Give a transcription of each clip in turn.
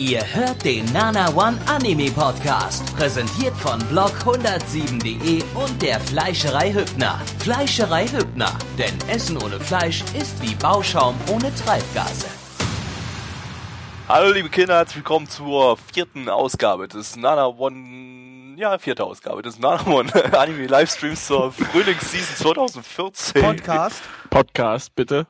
Ihr hört den Nana One Anime Podcast, präsentiert von blog107.de und der Fleischerei Hübner. Fleischerei Hübner, denn Essen ohne Fleisch ist wie Bauschaum ohne Treibgase. Hallo liebe Kinder, herzlich willkommen zur vierten Ausgabe des Nana One, ja, vierte Ausgabe des Nana One Anime Livestreams zur Frühlingsseason 2014. Podcast. Podcast, bitte.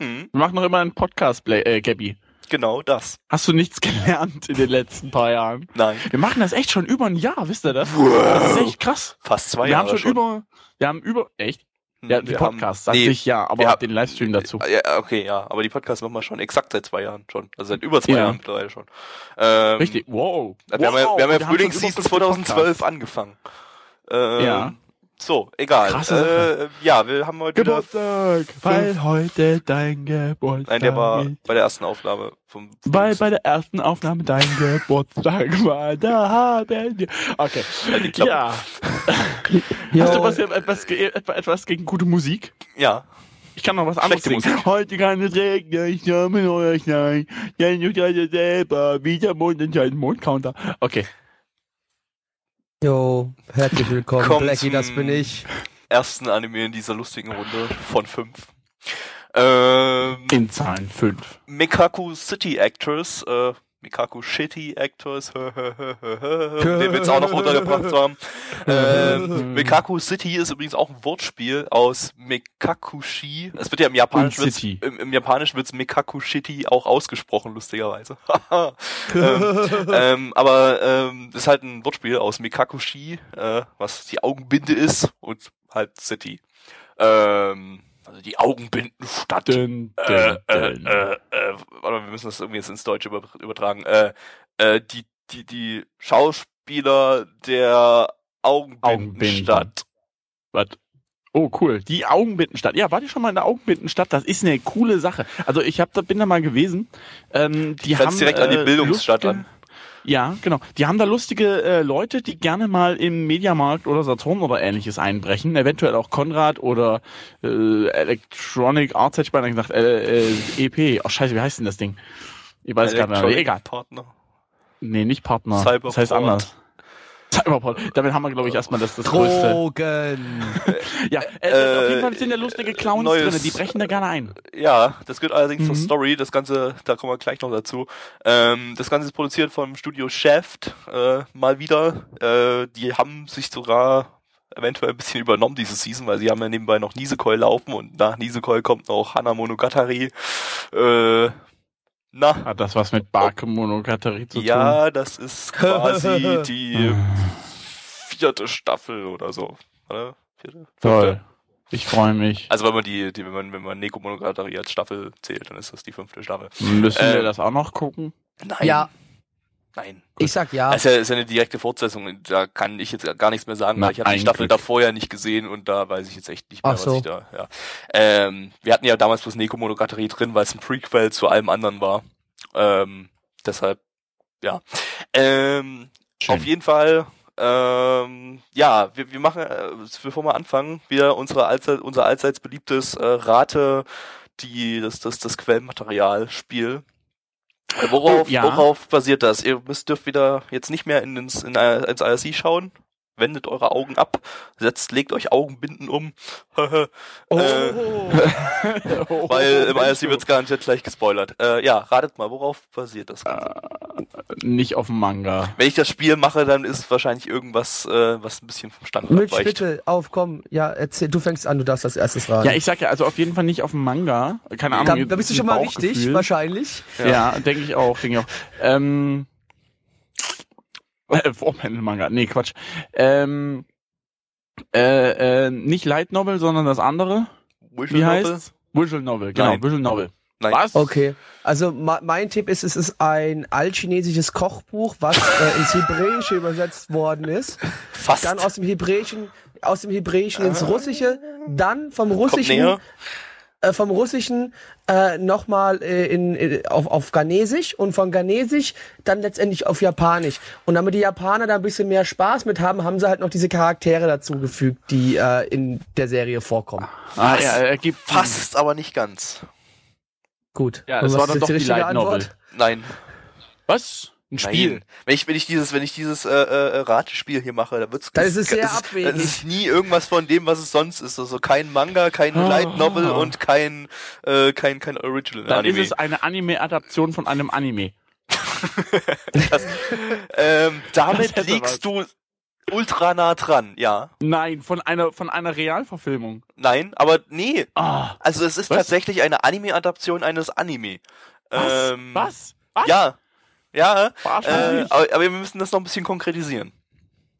Hm, Wir machen noch immer einen Podcast, Bla- äh, Gabby. Genau das. Hast du nichts gelernt in den letzten paar Jahren? Nein, Wir machen das echt schon über ein Jahr, wisst ihr das? Das ist echt krass. fast zwei wir Jahre haben schon, über, wir haben über, echt? Hm, Ja, die wir Podcast, haben, sagt nee, sich ja, aber wir haben- den Livestream dazu. Ja, okay, ja, aber die Podcasts machen wir schon exakt seit zwei Jahren schon. Also seit über zwei Ja. Jahren mittlerweile schon. Ähm, Richtig, wow. Wir haben ja, wow. wir haben ja schon Frühlingsseason über 50 2012 angefangen. Ähm, Ja. So, egal. Krasse Äh, ja, wir haben heute wieder Geburtstag, weil heute dein Geburtstag Nein, der war bei der ersten Aufnahme vom Weil bei der ersten Aufnahme dein Geburtstag war, da haben wir... Okay, Halt ja. Hast du was, etwas, etwas gegen gute Musik? Ja, Ich kann noch was anderes singen. Musik. Heute kann es regnen, ich komme euch nein. Denn ich selber wie der Mond in seinem Mondcounter. Okay. Jo, herzlich willkommen. Kommt Blackie, das bin ich. ersten Anime in dieser lustigen Runde von fünf. Ähm, In Zahlen 5. Mekaku City Actors, äh, Mekaku Shitty Actors, den wir jetzt auch noch untergebracht haben. Ähm, Mekaku City ist übrigens auch ein Wortspiel aus Mekakushi. Es wird ja im Japanischen, wird's, im, im Japanischen wird's Mekaku Shitty auch ausgesprochen, lustigerweise. ähm, ähm, aber ähm, das ist halt ein Wortspiel aus Mekakushi, äh, was die Augenbinde ist und halt City. Ähm, also die Augenbindenstadt. Dün, Äh, dün, äh, dün. äh, äh, warte mal, wir müssen das irgendwie jetzt ins Deutsche über, übertragen. Äh, äh, die, die, die Schauspieler der Augenbindenstadt. Was? Oh, cool. Die Augenbindenstadt. Ja, war die schon mal in der Augenbindenstadt? Das ist eine coole Sache. Also ich hab da, bin da mal gewesen. Ähm, die haben direkt an die äh, Bildungsstadt lustige- an. Ja, genau. Die haben da lustige äh, Leute, die gerne mal im Mediamarkt oder Saturn oder ähnliches einbrechen. Eventuell auch Konrad oder äh, Electronic Arts, hätte ich beinahe gesagt, äh, äh, EP. Ach scheiße, wie heißt denn das Ding? Ich weiß gerade nicht. mehr. Egal. Partner. Nee, nicht Partner. Cyberport. Das heißt anders. Cyberport. Damit haben wir, glaube ich, erstmal das, das größte. Drogen. Ja, äh, Äh, auf jeden Fall sind da lustige Clowns neues- drin, die brechen da gerne ein. Ja, das gehört allerdings zur Mhm. Story. Das Ganze, da kommen wir gleich noch dazu. Ähm, das Ganze ist produziert vom Studio Shaft, äh, mal wieder. Äh, die haben sich sogar eventuell ein bisschen übernommen diese Season, weil sie haben ja nebenbei noch Nisekoi laufen und nach Nisekoi kommt noch Hana Monogatari. Äh, na, Hat das was mit Barke Monogatari zu tun? ja, das ist quasi die vierte Staffel oder so. Oder? Vierte? Toll. Ich freue mich. Also wenn man die, die wenn man, wenn man Neko Monogatari als Staffel zählt, dann ist das die fünfte Staffel. Müssen wir ähm, das auch noch gucken? Nein. Ja, Nein. ich sag ja. Das ist ja, ist ja eine direkte Fortsetzung. Da kann ich jetzt gar nichts mehr sagen, Na, weil ich habe die Staffel Glück. davor ja nicht gesehen und da weiß ich jetzt echt nicht mehr, Ach so. was ich da. Ja. Ähm, wir hatten ja damals bloß Neko Monogatari drin, weil es ein Prequel zu allem anderen war. Ähm, deshalb, ja. Ähm, Schön. auf jeden Fall. Ähm, ja, wir, wir machen, äh, bevor wir anfangen, wieder unsere allzeit, unser allseits beliebtes äh, Rate, die das das das Quellenmaterial-Spiel. Äh, Worauf, ja. worauf basiert das? Ihr müsst dürft wieder jetzt nicht mehr in ins, in, ins IRC schauen. Wendet eure Augen ab, setzt, legt euch Augenbinden um. oh. äh, weil im IRC wird's garantiert gleich gespoilert. Äh, ja, ratet mal, worauf basiert das Ganze? Nicht auf dem Manga. Wenn ich das Spiel mache, dann ist wahrscheinlich irgendwas, äh, was ein bisschen vom Stand Mitch, abweicht. bitte, auf, komm. Ja, erzähl, du fängst an, du darfst als erstes raten. Ja, ich sag ja, also auf jeden Fall nicht auf dem Manga. Keine Ahnung. da, da bist du schon mal richtig, wahrscheinlich. Ja, denke ich auch, denke ich auch. Ähm, äh, Manga, nee, Quatsch. Ähm, äh, äh, nicht Light Novel, sondern das andere. Visual Wie Novel? heißt's? Visual Novel, genau, Nein. Visual Novel. Nein. Was? Okay. Also mein Tipp ist, es ist ein altchinesisches Kochbuch, was äh, ins Hebräische übersetzt worden ist. Fast. Dann aus dem Hebräischen, aus dem Hebräischen ins Russische, dann vom Kommt Russischen näher. Äh, vom Russischen äh, nochmal äh, in, in, auf, auf Ghanesisch und von Ghanesisch dann letztendlich auf Japanisch. Und damit die Japaner da ein bisschen mehr Spaß mit haben, haben sie halt noch diese Charaktere dazugefügt, die äh, in der Serie vorkommen. Ah, ja, er gibt Fast, aber nicht ganz. Gut. Ja, was war ist dann doch die richtige Light Novel. Nein. Was? Ein Spiel? Nein. Wenn ich, wenn ich dieses, wenn ich dieses äh, äh, Ratespiel hier mache, da wird's Dann ist es sehr das abwegig. Das ist nie irgendwas von dem, was es sonst ist. Also kein Manga, kein Ah. Light Novel und kein äh, kein kein Original Dann Anime. ist es eine Anime-Adaption von einem Anime. ähm, damit Das liegst du ultra nah dran, ja. Nein, von einer, von einer Realverfilmung. Nein, aber nee. Ah, Also es ist Was? tatsächlich eine Anime-Adaption eines Anime. was? Ähm, was? Was? Ja. Ja, äh, aber, aber wir müssen das noch ein bisschen konkretisieren.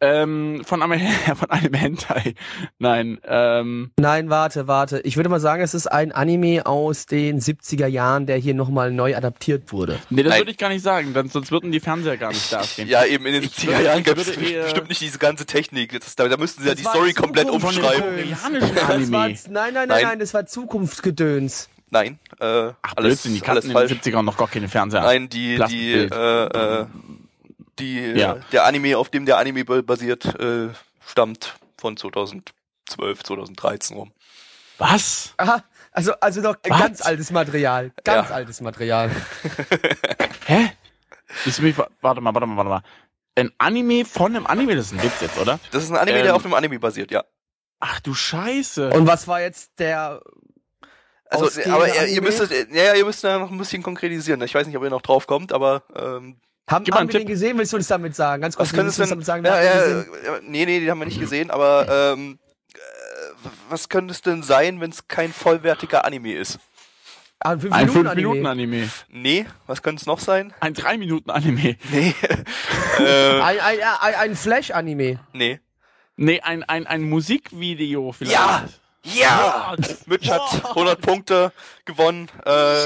Ähm, von einem, von einem Hentai. Nein, ähm, Nein, warte, warte. Ich würde mal sagen, es ist ein Anime aus den 70er Jahren, der hier nochmal neu adaptiert wurde. nee, das Nein. würde ich gar nicht sagen, dann, sonst würden die Fernseher gar nicht dastehen. Ja, eben in den Ich 70er würde- Jahren gab es bestimmt nicht diese ganze Technik. Das, da, da müssten sie ja die Story komplett umschreiben. Das war, Anime. nein, nein, nein, Nein. nein, das war Zukunftsgedöns. Nein, äh, Ach, alles, Blödsinn, die alles kannten in den 70ern noch gar keine Fernseher. Nein, die, die, äh, äh, die, Ja. der Anime, auf dem der Anime ba- basiert, äh, stammt von 2012, 2013 rum. Was? Aha, also, also noch Was? ganz altes Material. Ganz Ja. altes Material. Hä? Du mich, wa- warte mal, warte mal, warte mal. Ein Anime von einem Anime, das ist ein Witz jetzt, oder? Das ist ein Anime, Ähm. der auf einem Anime basiert, ja. Ach du Scheiße. Und was war jetzt der Also, aber ihr, ihr müsstet, ja, ja, ihr müsst da noch ein bisschen konkretisieren. Ich weiß nicht, ob ihr noch drauf kommt, aber ähm, Haben, haben wir Tipp. den gesehen? Willst du uns damit sagen? Ganz kurz, was willst du uns denn? damit sagen? ja, ja, den äh, nee, nee, die haben wir nicht gesehen, aber ähm, äh, was könnte es denn sein, wenn es kein vollwertiger Anime ist? Ah, ein 5 ein Minuten 5 Minuten Anime. Nee, was könnte es noch sein? Ein 3 Minuten Anime. Nee. äh, Ein, ein, ein, ein Flash-Anime. nee. Nee, ein, ein, ein Musikvideo vielleicht. Ja! Ja! Mitch hat 100 Punkte gewonnen. Äh,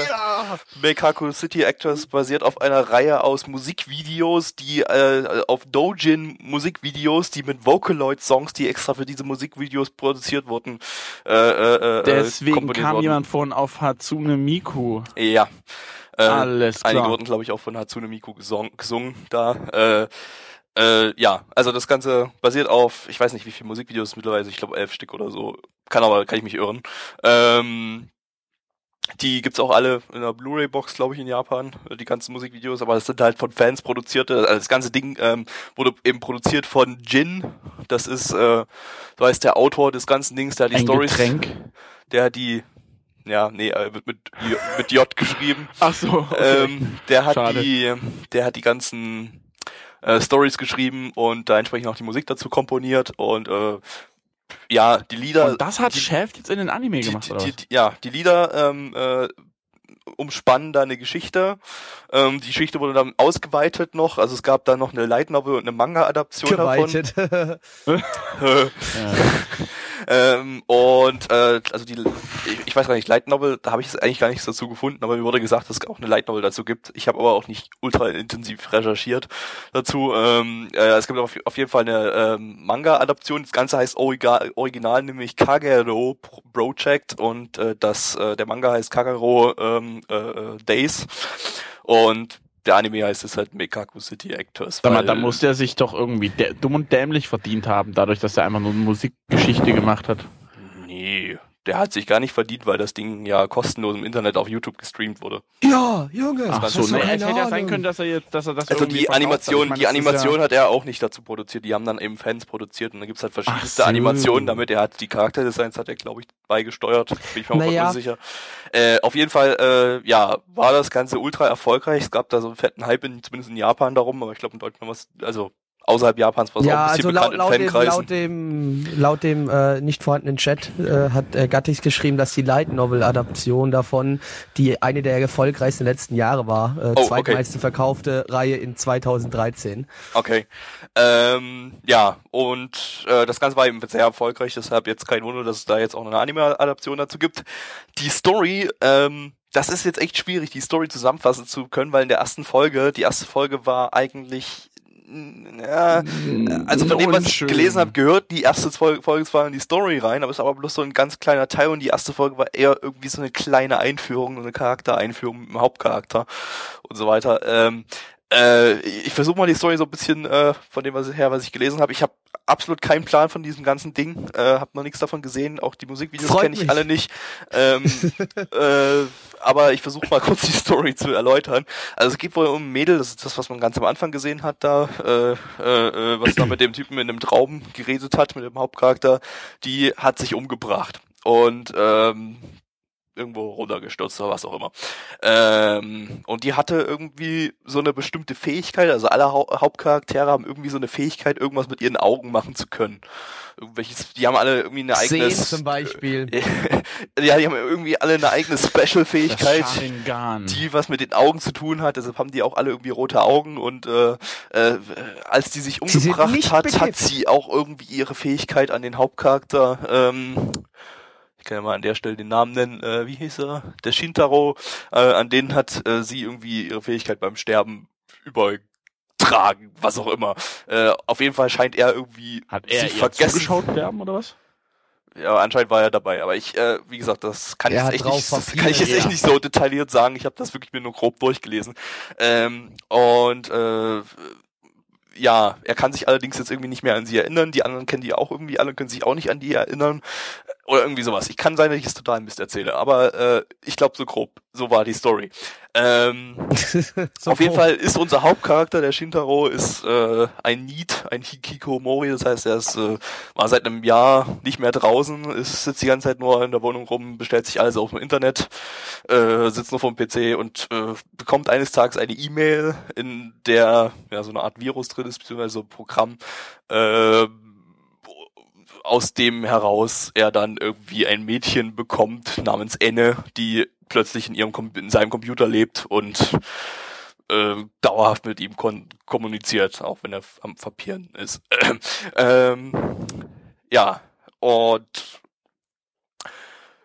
Meikaku City Actors basiert auf einer Reihe aus Musikvideos, die äh, auf Dojin Musikvideos, die mit Vocaloid-Songs, die extra für diese Musikvideos produziert wurden, äh, äh, äh, Deswegen kam wurden. jemand von auf Hatsune Miku. Ja. Äh, Alles Einige klar. wurden, glaube ich, auch von Hatsune Miku gesungen, gesungen da. Äh, äh, ja, also das Ganze basiert auf, ich weiß nicht, wie viele Musikvideos mittlerweile, ich glaube elf Stück oder so. Kann aber, kann ich mich irren. Ähm, die gibt's auch alle in einer Blu-ray-Box, glaube ich, in Japan, äh, die ganzen Musikvideos, aber das sind halt von Fans produzierte. Also das ganze Ding ähm, wurde eben produziert von Jin. Das ist, äh, so heißt der Autor des ganzen Dings, der hat die Ein Stories, Getränk. der hat die, ja, nee, äh, wird mit, J- mit J geschrieben. Ach so. Okay. Ähm, der hat Schade. die, der hat die ganzen äh, Stories geschrieben und da entsprechend auch die Musik dazu komponiert und äh, ja, die Lieder. Und das hat die, Chef jetzt in den Anime die, gemacht, die, oder was? ja, die Lieder ähm, äh, umspannen da eine Geschichte. Ähm, die Geschichte wurde dann ausgeweitet noch. Also es gab da noch eine Light Novel und eine Manga-Adaption davon. Geweitet. ähm, und äh, also die, ich, ich weiß gar nicht, Light Novel, da habe ich es eigentlich gar nichts dazu gefunden, aber mir wurde gesagt, dass es auch eine Light Novel dazu gibt. Ich habe aber auch nicht ultra intensiv recherchiert dazu. Ähm, äh, es gibt auf, auf jeden Fall eine ähm, Manga-Adaption. Das Ganze heißt Origa Original, nämlich Kagero Pro- Project und äh, das äh, der Manga heißt Kagero ähm, äh, äh, Days und der Anime heißt es halt Mekaku City Actors. Sag mal, da muss der sich doch irgendwie dumm und dämlich verdient haben, dadurch, dass er einfach nur eine Musikgeschichte gemacht hat. Nee, der hat sich gar nicht verdient, weil das Ding ja kostenlos im Internet auf YouTube gestreamt wurde. ja, Junge. Ach das so, hast du ne, keine es hätte ja sein können, dass er jetzt, dass er das Also die. Animation, Ich meine, die Animation hat er auch nicht dazu produziert. Die haben dann eben Fans produziert und da gibt's halt verschiedenste Ach so. Animationen damit. Er hat die Charakterdesigns hat er, glaube ich, beigesteuert. Bin ich mir auch Naja. naja. unsicher. Äh, auf jeden Fall, äh, ja, war das Ganze ultra erfolgreich. Es gab da so einen fetten Hype, in, zumindest in Japan darum, aber ich glaube in Deutschland was, also außerhalb Japans war es auch Ja, ein bisschen also laut, bekannt laut in dem, Fankreisen. laut dem, laut dem äh, nicht vorhandenen Chat äh, hat äh, Gattis geschrieben, dass die Light Novel Adaption davon die eine der erfolgreichsten letzten Jahre war. Äh, Oh, okay. zweitmeiste verkaufte Reihe in 2013. Okay. Ähm, ja, und äh, das Ganze war eben sehr erfolgreich, deshalb jetzt kein Wunder, dass es da jetzt auch eine Anime-Adaption dazu gibt. Die Story, ähm, das ist jetzt echt schwierig, die Story zusammenfassen zu können, weil in der ersten Folge, die erste Folge war eigentlich ja, also von dem, was ich gelesen habe, gehört die erste Folge, Folge zwar in die Story rein, aber ist aber bloß so ein ganz kleiner Teil und die erste Folge war eher irgendwie so eine kleine Einführung, so eine Charaktereinführung mit dem Hauptcharakter und so weiter. Ähm, äh, ich versuche mal die Story so ein bisschen äh, von dem was her, was ich gelesen habe. Ich habe absolut keinen Plan von diesem ganzen Ding, äh, habe noch nichts davon gesehen, auch die Musikvideos kenne ich mich. alle nicht. Ähm, äh, aber ich versuche mal kurz die Story zu erläutern. Also es geht wohl um ein Mädel, das ist das, was man ganz am Anfang gesehen hat da, äh, äh, äh, was da mit dem Typen in einem Traum geredet hat, mit dem Hauptcharakter, die hat sich umgebracht. Und ähm, irgendwo runtergestürzt oder was auch immer. Ähm, und die hatte irgendwie so eine bestimmte Fähigkeit, also alle Hau Hauptcharaktere haben irgendwie so eine Fähigkeit, irgendwas mit ihren Augen machen zu können. Irgendwelches, die haben alle irgendwie eine Sehen eigene zum Beispiel. ja, die haben irgendwie alle eine eigene Special-Fähigkeit, die was mit den Augen zu tun hat. Deshalb haben die auch alle irgendwie rote Augen und äh, äh, als die sich umgebracht hat, bekifft. hat sie auch irgendwie ihre Fähigkeit an den Hauptcharakter. Ähm, ich kann ja mal an der Stelle den Namen nennen. Äh, wie hieß er? Der Shintaro. Äh, an den hat äh, sie irgendwie ihre Fähigkeit beim Sterben übertragen, was auch immer. Äh, auf jeden Fall scheint er irgendwie Hat er sie vergessen. zugeschaut sterben oder was? Ja, anscheinend war er dabei, aber ich, äh, wie gesagt, das kann ich hat echt nicht, das kann ich jetzt echt nicht so detailliert sagen. Ich habe das wirklich mir nur grob durchgelesen. Ähm, und äh, ja, er kann sich allerdings jetzt irgendwie nicht mehr an sie erinnern. Die anderen kennen die auch irgendwie alle, können sich auch nicht an die erinnern. Oder irgendwie sowas. Ich kann sein, dass ich es total Mist erzähle, aber äh, ich glaube so grob, so war die Story. Ähm, So auf jeden. Fall ist unser Hauptcharakter, der Shintaro, ist äh, ein Need, ein Hikikomori, das heißt, er ist, äh, war seit einem Jahr nicht mehr draußen, ist, sitzt die ganze Zeit nur in der Wohnung rum, bestellt sich alles auf dem Internet, äh, sitzt nur vom PC und äh, bekommt eines Tages eine E-Mail, in der ja so eine Art Virus drin ist, beziehungsweise so ein Programm, äh, aus dem heraus er dann irgendwie ein Mädchen bekommt namens Enne, die plötzlich in ihrem in seinem Computer lebt und äh, dauerhaft mit ihm kommuniziert, auch wenn er am Verpieren ist. ähm, ja, und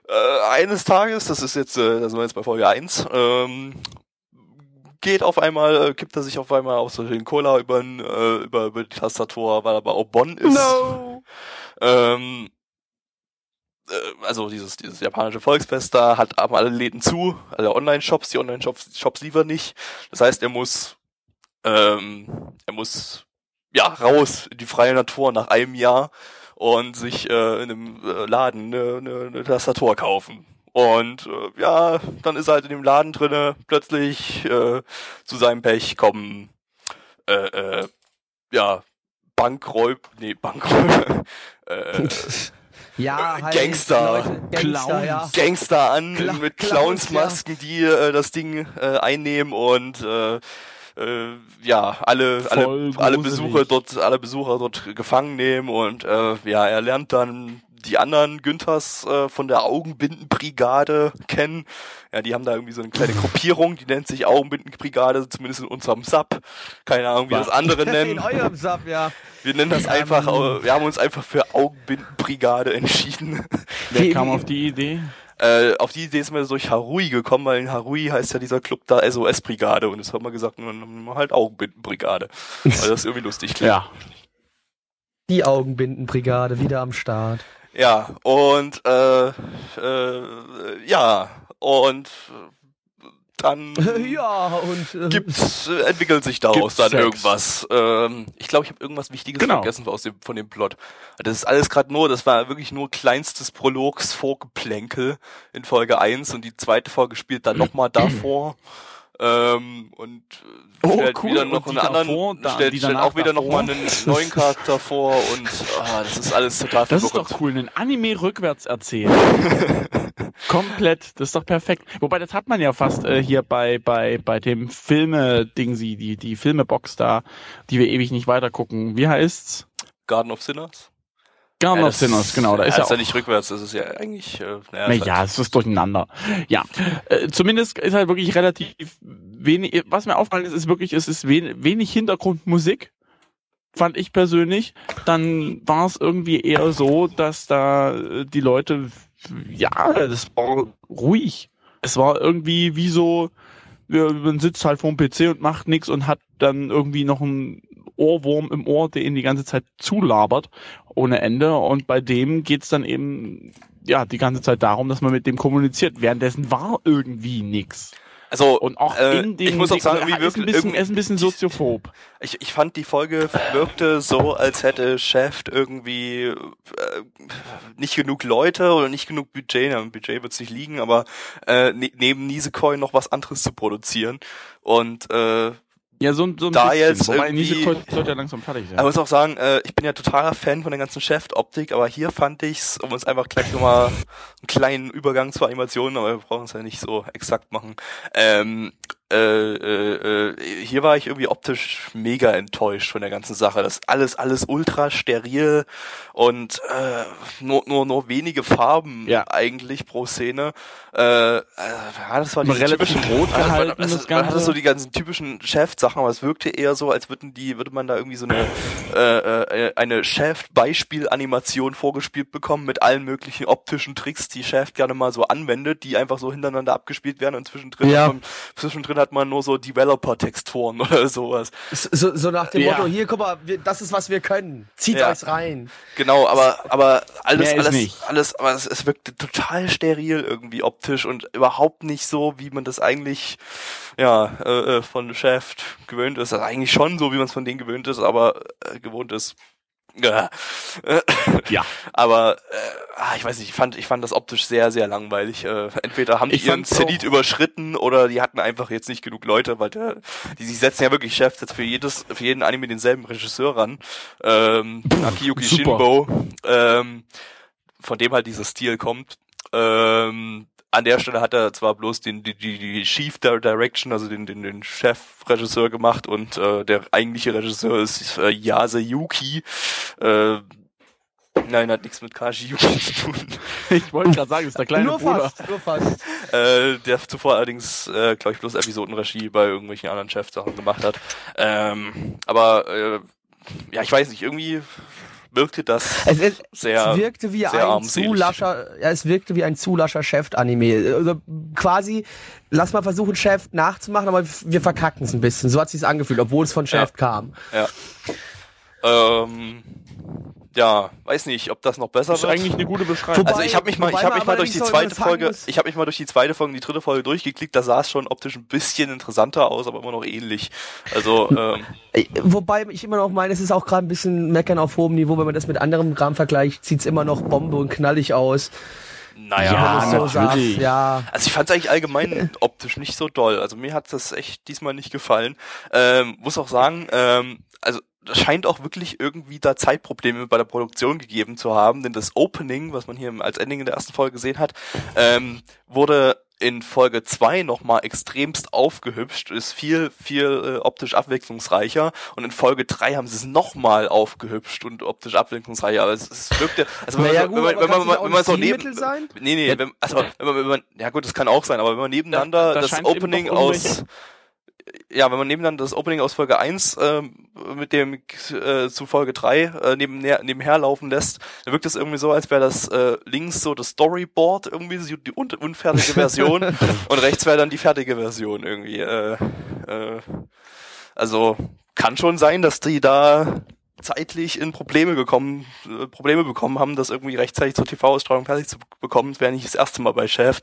äh, eines Tages, das ist jetzt, äh, da sind wir jetzt bei Folge 1, ähm, geht auf einmal, äh, kippt er sich auf einmal auf so den Cola über, äh, über, über die Tastatur, weil er auch Bonn ist. No. Ähm, äh, also dieses, dieses japanische Volksfest da hat haben alle Läden zu, also Online-Shops, die Online-Shops Shops liefern nicht. Das heißt, er muss, ähm, er muss ja raus in die freie Natur nach einem Jahr und sich äh, in einem äh, Laden eine, eine, eine Tastatur kaufen. Und äh, ja, dann ist er halt in dem Laden drinne. Plötzlich äh, zu seinem Pech kommen äh, äh, ja Bankräub, nee Bankräub, äh, Ja, halt Gangster. Leute, Gangster, Clowns. ja. Gangster an Kla- mit Clowns, Clownsmasken, die äh, das Ding äh, einnehmen und äh, äh, ja alle alle Voll alle gruselig. Besucher dort alle Besucher dort gefangen nehmen und äh, ja er lernt dann die anderen Günthers äh, von der Augenbindenbrigade kennen. Ja, die haben da irgendwie so eine kleine Gruppierung, die nennt sich Augenbindenbrigade, zumindest in unserem Sub. Keine Ahnung, wie das andere In nennen. eurem Sub, ja. Wir nennen das einfach, äh, wir haben uns einfach für Augenbindenbrigade entschieden. Wer kam auf die Idee? Äh, auf die Idee ist mir durch Harui gekommen, weil in Harui heißt ja dieser Club da SOS-Brigade und das haben wir gesagt, nun halt Augenbindenbrigade. Weil das irgendwie lustig klingt. Ja. Die Augenbindenbrigade wieder am Start. Ja, und äh, äh, ja, und dann ja, und äh, gibt's, äh, entwickelt sich daraus dann Sex. irgendwas. Ähm, ich glaube, ich habe irgendwas Wichtiges Genau. vergessen aus dem, von dem Plot. Das ist alles gerade nur, das war wirklich nur kleinstes Prologs Vorgeplänkel in Folge 1 und die zweite Folge spielt dann nochmal davor. Ähm, und äh, Oh, stellt cool. wieder noch einen die anderen, davor, da- stellt, stellt auch wieder noch mal davor. einen neuen Charakter vor und ah, das ist alles total Das ist doch cool, einen Anime rückwärts erzählen. Komplett, das ist doch perfekt. Wobei, das hat man ja fast äh, hier bei, bei, bei dem Filme-Dingsi, die, die Filmebox da, die wir ewig nicht weiter gucken. Wie heißt's? Garden of Sinners? Garden Ja, of Sinners, genau. Da ist ja, ja ist ja auch nicht rückwärts, das ist ja eigentlich, äh, naja, Na ja, halt- es ist durcheinander. Ja, äh, zumindest ist halt wirklich relativ wenig, was mir aufgefallen ist, ist wirklich, es ist wenig, wenig Hintergrundmusik, fand ich persönlich. Dann war es irgendwie eher so, dass da äh, die Leute, ja, das war ruhig. Es war irgendwie wie so, man sitzt halt vorm PC und macht nichts und hat dann irgendwie noch einen Ohrwurm im Ohr, der ihn die ganze Zeit zulabert ohne Ende. Und bei dem geht's dann eben ja die ganze Zeit darum, dass man mit dem kommuniziert. Währenddessen war irgendwie nix. Also, Und auch äh, in den ich muss auch sagen, irgendwie ist ein wirkt bisschen, ist ein bisschen soziophob. Ich, ich fand die Folge wirkte so, als hätte Chef irgendwie äh, nicht genug Leute oder nicht genug Budget, na, Budget wird es nicht liegen, aber äh, ne, neben Nisekoi noch was anderes zu produzieren. Und äh, Ja, so, ein- so ein Da bisschen. jetzt Wobei irgendwie- Nisekoi sollte ja langsam fertig sein. Aber ich muss auch sagen, äh, ich bin ja totaler Fan von der ganzen Chef-Optik, aber hier fand ich's, um uns einfach gleich nochmal einen kleinen Übergang zur Animation, aber wir brauchen es ja nicht so exakt machen. Ähm, äh, äh, äh, hier war ich irgendwie optisch mega enttäuscht von der ganzen Sache. Das ist alles, alles ultra steril und äh, nur, nur, nur wenige Farben Ja. eigentlich pro Szene. Äh, äh, ja, das war die typischen rot äh, man- gehalten, es- das Man hatte so die ganzen typischen Chef-Sachen, aber es wirkte eher so, als würden die, würde man da irgendwie so eine äh, äh, eine Chef-Beispiel-Animation vorgespielt bekommen mit allen möglichen optischen Tricks, die Chef gerne mal so anwendet, die einfach so hintereinander abgespielt werden und zwischendrin, Ja. man, zwischendrin hat man nur so Developer-Texturen oder sowas. So, so nach dem Ja. Motto, hier, guck mal, wir, das ist, was wir können. Zieht Ja. euch rein. Genau, aber aber alles alles nicht. alles aber es, es wirkte total steril irgendwie optisch und überhaupt nicht so, wie man das eigentlich ja äh, äh, von Chef gewöhnt ist. Also eigentlich schon so, wie man es von denen gewöhnt ist, aber äh, gewohnt ist. Ja. Ja. Aber äh, ah, ich weiß nicht, ich fand ich fand das optisch sehr sehr langweilig. Äh, entweder haben die Ich ihren Zenit auch- überschritten oder die hatten einfach jetzt nicht genug Leute, weil der, die, die setzen ja wirklich Chefs jetzt für jedes für jeden Anime denselben Regisseur ran. Ähm, Akiyuki super. Shinbo, ähm, von dem halt dieser Stil kommt. Ähm, an der Stelle hat er zwar bloß den die, die, Chief Di- Direction, also den den, den Chefregisseur gemacht und äh, der eigentliche Regisseur ist äh, Yase Yuki. Äh, nein, hat nichts mit Kaji Yuki zu tun. Ich wollte gerade sagen, ist der kleine nur Bruder. fast, nur fast. äh, der zuvor allerdings, äh, glaube ich, bloß Episodenregie bei irgendwelchen anderen Chefsachen gemacht hat. Ähm, aber äh, ja, ich weiß nicht, irgendwie wirkte das Es, es, sehr. es wirkte wie sehr ein zu lascher, ja, es wirkte wie ein zu lascher Chef-Anime. Also quasi, lass mal versuchen, Chef nachzumachen, aber wir verkacken es ein bisschen. So hat sich's angefühlt, obwohl es von Chef Ja. kam. Ja. Ähm, ja, weiß nicht, ob das noch besser Das ist wird. eigentlich eine gute Beschreibung. also ich habe mich mal, ich habe mich mal durch die zweite Folge, ich habe mich mal durch die zweite Folge, und die dritte Folge durchgeklickt. Da sah es schon optisch ein bisschen interessanter aus, aber immer noch ähnlich. Also ähm, Äh, Wobei ich immer noch meine, es ist auch gerade ein bisschen meckern auf hohem Niveau, wenn man das mit anderem Kram vergleicht, sieht's immer noch Bombe und knallig aus. naja, Ja, so natürlich. Ja. Also ich fand es eigentlich allgemein optisch nicht so doll. Also mir hat das echt diesmal nicht gefallen. Ähm, muss auch sagen, ähm, also scheint auch wirklich irgendwie da Zeitprobleme bei der Produktion gegeben zu haben, denn das Opening, was man hier als Ending in der ersten Folge gesehen hat, ähm, wurde in Folge 2 nochmal extremst aufgehübscht, ist viel, viel äh, optisch abwechslungsreicher und in Folge 3 haben sie es nochmal aufgehübscht und optisch abwechslungsreicher, aber es, es wirkte, also wenn Naja, man, so, gut, wenn man, wenn man, ja wenn man so neben, sein? nee, nee, wenn, also wenn man, wenn man, ja gut, das kann auch sein, aber wenn man nebeneinander Da- da das Opening aus, irgendwelche- ja, wenn man nebeneinander das Opening aus Folge 1 ähm, mit dem äh, zu Folge 3 äh, neben, nebenher laufen lässt, dann wirkt es irgendwie so, als wäre das äh, links so das Storyboard irgendwie, so die un unfertige Version und rechts wäre dann die fertige Version irgendwie. Äh, äh, also kann schon sein, dass die da zeitlich in Probleme gekommen, äh, Probleme bekommen haben, das irgendwie rechtzeitig zur TV-Ausstrahlung fertig zu bekommen. Das wäre nicht das erste Mal bei Chef.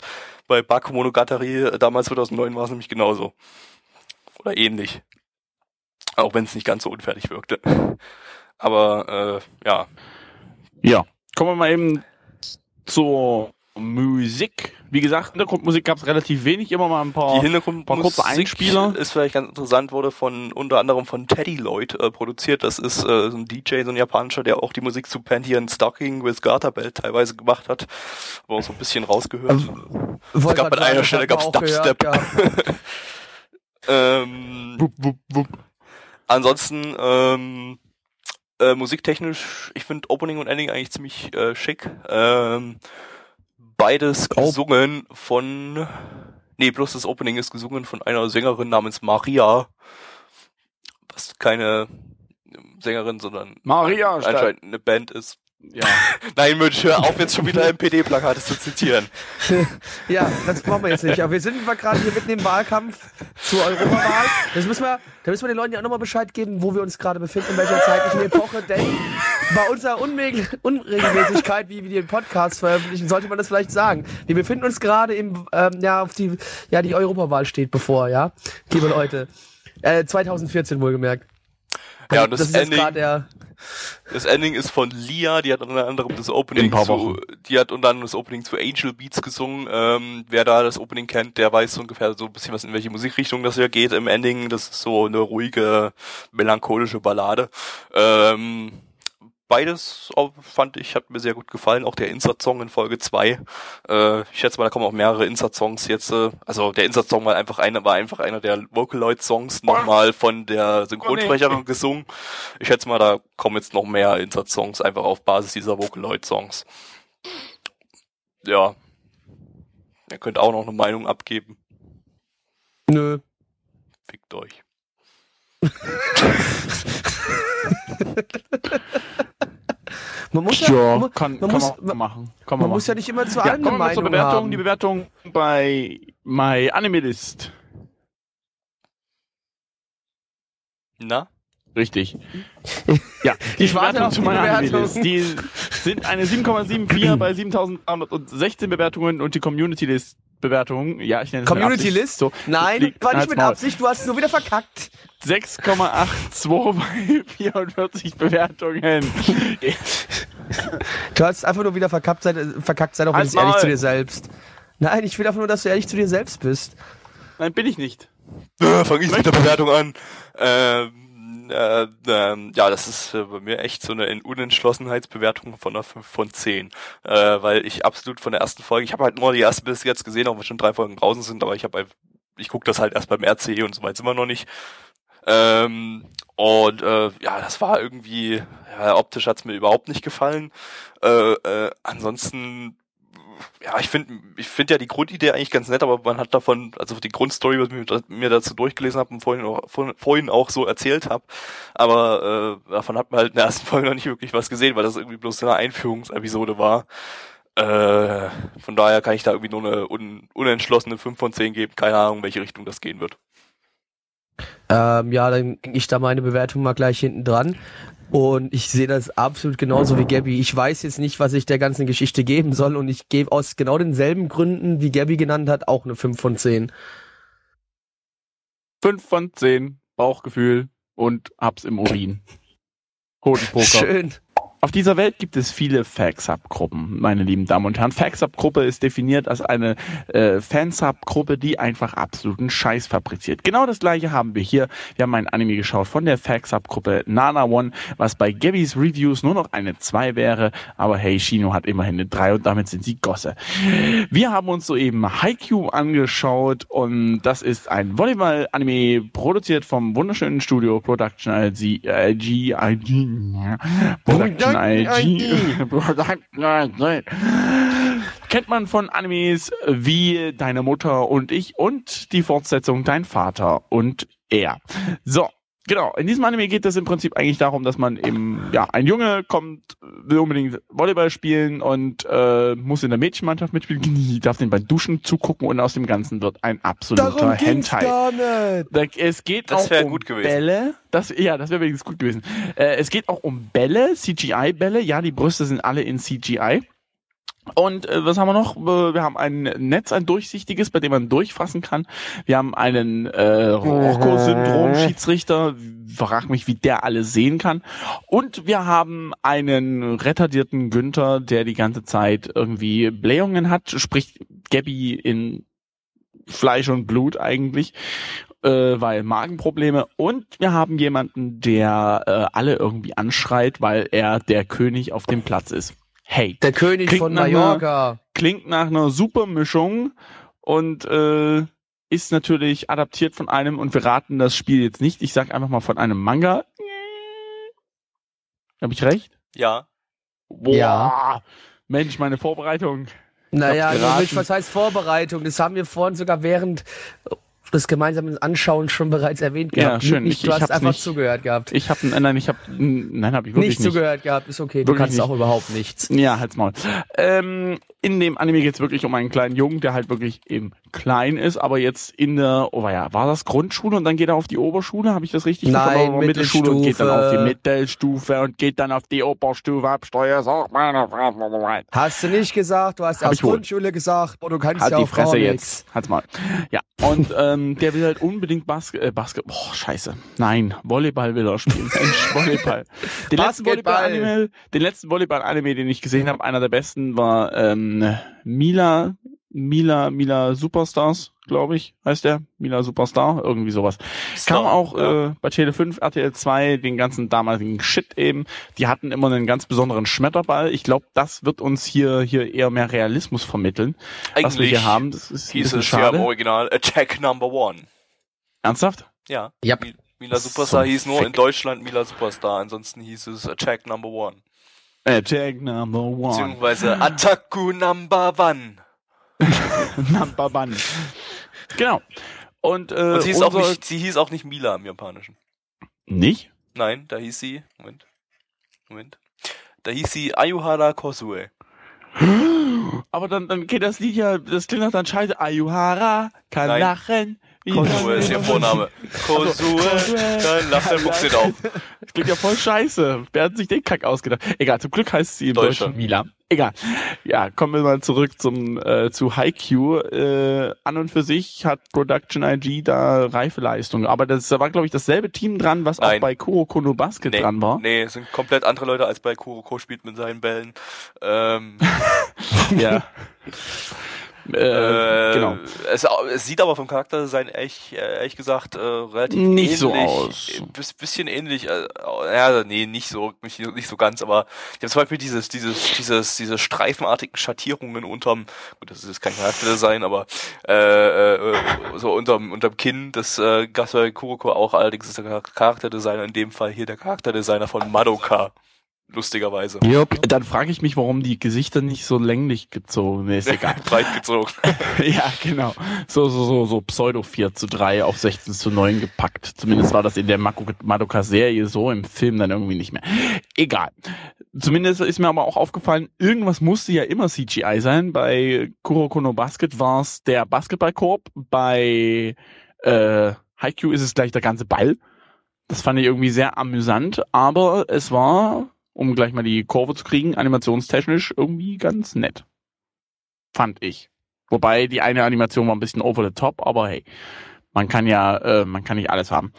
Bei Bakumonogatari äh, damals 2009 war es nämlich genauso. Oder ähnlich. Auch wenn es nicht ganz so unfertig wirkte. Aber äh, ja, Ja. Kommen wir mal eben zur Musik. Wie gesagt, Hintergrundmusik gab es relativ wenig, immer mal ein paar. die Hintergrundmusik paar kurze Einspieler. ist vielleicht ganz interessant, wurde von unter anderem von Teddy Lloyd äh, produziert. Das ist äh, so ein DJ, so ein japanischer, der auch die Musik zu Panty and Stocking with Garter Belt teilweise gemacht hat. Aber auch so ein bisschen rausgehört. Ähm, Wollte gab an einer Stelle gab's Dubstep. ähm, Wupp, wupp, wupp. Ansonsten ähm, äh, musiktechnisch, ich finde Opening und Ending eigentlich ziemlich äh, schick. Ähm, beides Oh. gesungen von, nee, bloß das Opening ist gesungen von einer Sängerin namens Maria, was keine Sängerin, sondern Maria anscheinend eine Band ist. Ja. Nein, Mensch, hör auf jetzt schon wieder MPD-Plakate zu zitieren. Ja, das brauchen wir jetzt nicht. Aber wir sind gerade hier mitten im Wahlkampf zur Europawahl. Das müssen wir, da müssen wir den Leuten ja auch nochmal Bescheid geben, wo wir uns gerade befinden, in welcher zeitlichen Epoche. Denn bei unserer Unmeg Unregelmäßigkeit, wie wir den Podcast veröffentlichen, sollte man das vielleicht sagen. Wir befinden uns gerade im, ähm, ja, auf die, ja, die Europawahl steht bevor, ja, liebe Leute. Äh, 2014 wohlgemerkt. Ja, und das, das ist jetzt Ending, gerade der, das Ending ist von Lia, die hat unter anderem das Opening zu, die hat unter anderem das Opening zu Angel Beats gesungen. Ähm, wer da das Opening kennt, der weiß so ungefähr so ein bisschen was in welche Musikrichtung das hier geht im Ending. Das ist so eine ruhige, melancholische Ballade. Ähm, beides auch, fand ich, hat mir sehr gut gefallen. Auch der Insert-Song in Folge 2. Äh, ich schätze mal, da kommen auch mehrere Insert-Songs jetzt. Äh, also der Insert-Song war einfach einer, war einfach einer der Vocaloid-Songs nochmal von der Synchronsprecherin gesungen. Ich schätze mal, da kommen jetzt noch mehr Insert-Songs einfach auf Basis dieser Vocaloid-Songs. Ja. Ihr könnt auch noch eine Meinung abgeben. nö. Fickt euch. Man muss Ja, ja, man, kann, man kann muss, man machen. Kann man, man muss ja machen. nicht immer zu ja, allem kommen wir mal zur Bewertung. haben. Die Bewertung bei My Anime List. Na? Richtig. Ja, die Ich warte Bewertung auf zu meiner Anime Bewertung. List. Die sind eine 7,74 bei 7316 Bewertungen und die Community List Bewertung, ja, ich nenne es Community Absicht List? So, Nein, liegt- war nicht mit Maul. Absicht, du hast es nur wieder verkackt. 6,82 bei 44 Bewertungen. Du hast einfach nur wieder verkackt, sei, verkackt, sei doch ehrlich Maul. zu dir selbst. Nein, ich will einfach nur, dass du ehrlich zu dir selbst bist. Nein, bin ich nicht. Äh, Fange ich mit der Bewertung an. Ähm, äh, ähm, ja, das ist äh, bei mir echt so eine Unentschlossenheitsbewertung von einer 5 von 10. Äh, weil ich absolut von der ersten Folge, ich habe halt nur die erste bis jetzt gesehen, auch wenn schon drei Folgen draußen sind, aber ich habe ich gucke das halt erst beim RCE und so weit sind wir noch nicht. Ähm, und äh, ja, das war irgendwie, ja, optisch hat's mir überhaupt nicht gefallen. Äh, äh, ansonsten ja, ich finde ich finde ja die Grundidee eigentlich ganz nett, aber man hat davon, also die Grundstory, was ich mir- dazu durchgelesen habe und vorhin auch, vor- vorhin auch so erzählt habe, aber äh, davon hat man halt in der ersten Folge noch nicht wirklich was gesehen, weil das irgendwie bloß eine Einführungsepisode war. Äh, von daher kann ich da irgendwie nur eine un, unentschlossene 5 von 10 geben, keine Ahnung, welche Richtung das gehen wird. Ähm, ja, dann ging ich da meine Bewertung mal gleich hinten dran. Und ich sehe das absolut genauso wie Gabby. Ich weiß jetzt nicht, was ich der ganzen Geschichte geben soll und ich gebe aus genau denselben Gründen, wie Gabby genannt hat, auch eine 5 von 10. 5 von 10, Bauchgefühl und hab's im Urin. Hodenpoker. Schön. Auf dieser Welt gibt es viele Fagsub-Gruppen, meine lieben Damen und Herren. Fagsub-Gruppe ist definiert als eine äh, Fansub-Gruppe, die einfach absoluten Scheiß fabriziert. Genau das gleiche haben wir hier. Wir haben ein Anime geschaut von der Fagsub-Gruppe Nana One, was bei Gabbys Reviews nur noch eine 2 wäre. Aber hey, Shino hat immerhin eine 3 und damit sind sie Gosse. Wir haben uns soeben Haikyuu angeschaut und das ist ein Volleyball-Anime produziert vom wunderschönen Studio Production IG, IG, IG, Production IG, Production IG. Kennt man von Animes wie Deine Mutter und ich und die Fortsetzung Dein Vater und er. So. Genau, in diesem Anime geht es im Prinzip eigentlich darum, dass man eben, ja, ein Junge kommt, will unbedingt Volleyball spielen und äh, muss in der Mädchenmannschaft mitspielen, darf den beim Duschen zugucken und aus dem Ganzen wird ein absoluter Darum ging's Hentai. gar nicht. Da- Es geht Das auch um gut gewesen. Bälle. Das, ja, das wäre wenigstens gut gewesen. Äh, es geht auch um Bälle, CGI-Bälle. Ja, die Brüste sind alle in CGI. Und äh, was haben wir noch? Äh, Wir haben ein Netz, ein durchsichtiges, bei dem man durchfassen kann. Wir haben einen äh, Rocco-Syndrom-Schiedsrichter. Frag mich, wie der alles sehen kann. Und wir haben einen retardierten Günther, der die ganze Zeit irgendwie Blähungen hat, sprich Gabby in Fleisch und Blut eigentlich, äh, weil Magenprobleme. Und wir haben jemanden, der äh, alle irgendwie anschreit, weil er der König auf dem Platz ist. Hey, Der König Klingt von nach einer- Mallorca. klingt nach einer super Mischung und äh, ist natürlich adaptiert von einem, und wir raten das Spiel jetzt nicht, ich sag einfach mal von einem Manga. Habe ich recht? Ja. Boah, Ja. Mensch, meine Vorbereitung. Naja. Mensch, was heißt Vorbereitung? Das haben wir vorhin sogar während das gemeinsame Anschauen schon bereits erwähnt Ja, gehabt. schön. Nicht, Ich- du ich hast einfach nicht- zugehört gehabt. Ich habe nein, ich habe nein, habe ich wirklich nicht nicht. zugehört gehabt, ist okay. Du Wirklich kannst nicht. auch überhaupt nichts. Ja, halt's Maul. Ähm, in dem Anime geht's wirklich um einen kleinen Jungen, der halt wirklich eben klein ist, aber jetzt in der, oh ja, war das Grundschule und dann geht er auf die Oberschule? Habe ich das richtig Nein, verstanden? Aber Mittelschule und geht dann auf die Mittelstufe. Und geht dann auf die Oberstufe ab. Steuer, sag meine Frau. Hast du nicht gesagt, du hast Hab erst. Grundschule gesagt, aber du kannst Halt ja die auch gar Fresse jetzt. Halt's mal. Ja. Und ähm, der will halt unbedingt Basket, äh, Basket, boah, scheiße. Nein, Volleyball will er spielen. Mensch, Volleyball. Den letzten Basketball. Volleyball-Anime, den letzten Volleyball-Anime, den ich gesehen habe, einer der besten war ähm, Mila, Mila, Mila Superstars, glaube ich, heißt der. Mila Superstar, irgendwie sowas. Kam auch ja. äh, bei Tele 5, RTL 2, den ganzen damaligen Shit eben. Die hatten immer einen ganz besonderen Schmetterball. Ich glaube, das wird uns hier hier eher mehr Realismus vermitteln, was wir Eigentlich hier haben. Das ist hieß es ja schade. im Original Attack Number One. Ernsthaft? Ja. Ja. Mi- Mila Superstar So hieß nur fick. in Deutschland Mila Superstar, ansonsten hieß es Attack Number One. Attack number one. Beziehungsweise Attaku Number One. Number one. Genau. Und, äh, Und sie hieß, auch nicht, sie hieß auch nicht Mila im Japanischen. Nicht? Nein, da hieß sie, Moment, Moment. Da hieß sie Ayuhara Kosue. Aber dann, dann geht das Lied ja, das klingt nach dann scheiße. Ayuhara kann Nein. lachen. wie Kosue ist ihr Vorname. Kosue, dann lacht der Fuchs nicht auf. Das klingt ja voll scheiße. Wer hat sich den Kack ausgedacht? Egal, zum Glück heißt sie im. Deutschen Mila. Egal. Ja, kommen wir mal zurück zum äh, zu Haikyuu. Äh, an und für sich hat Production IG da reife Leistung. Aber das da war, glaube ich, dasselbe Team dran, was auch Nein. bei Kuroko no Basket Nee, dran war. nee, es sind komplett andere Leute als bei Kuroko spielt mit seinen Bällen. Ähm, Ja. äh, äh, genau. Es, es sieht aber vom Charakter sein echt, äh, ehrlich gesagt, äh, relativ Nicht ähnlich. so aus. Äh, Bis, bisschen ähnlich. Äh, ja, nee, nicht so, nicht, nicht so ganz, aber die haben zum Beispiel dieses, dieses, dieses, diese streifenartigen Schattierungen unterm, gut, das ist kein Charakterdesign, aber äh, äh, so unterm, unterm Kinn. Das äh, gab's bei Kuroko auch, allerdings ist der Charakterdesigner in dem Fall hier der Charakterdesigner von Madoka. Lustigerweise. Jupp. Dann frage ich mich, warum die Gesichter nicht so länglich gezogen Nee, ist. Egal. Breit gezogen. ja, genau. So, so, so, so Pseudo 4 zu 3 auf 16 zu 9 gepackt. Zumindest war das in der Madoka-Serie so, im Film dann irgendwie nicht mehr. Egal. Zumindest ist mir aber auch aufgefallen, irgendwas musste ja immer CGI sein. Bei Kuroko no Basket war es der Basketballkorb, bei äh, Haikyuu ist es gleich der ganze Ball. Das fand ich irgendwie sehr amüsant, aber es war, um gleich mal die Kurve zu kriegen, animationstechnisch irgendwie ganz nett. Fand ich. Wobei die eine Animation war ein bisschen over the top, aber hey, man kann ja, äh, man kann nicht alles haben.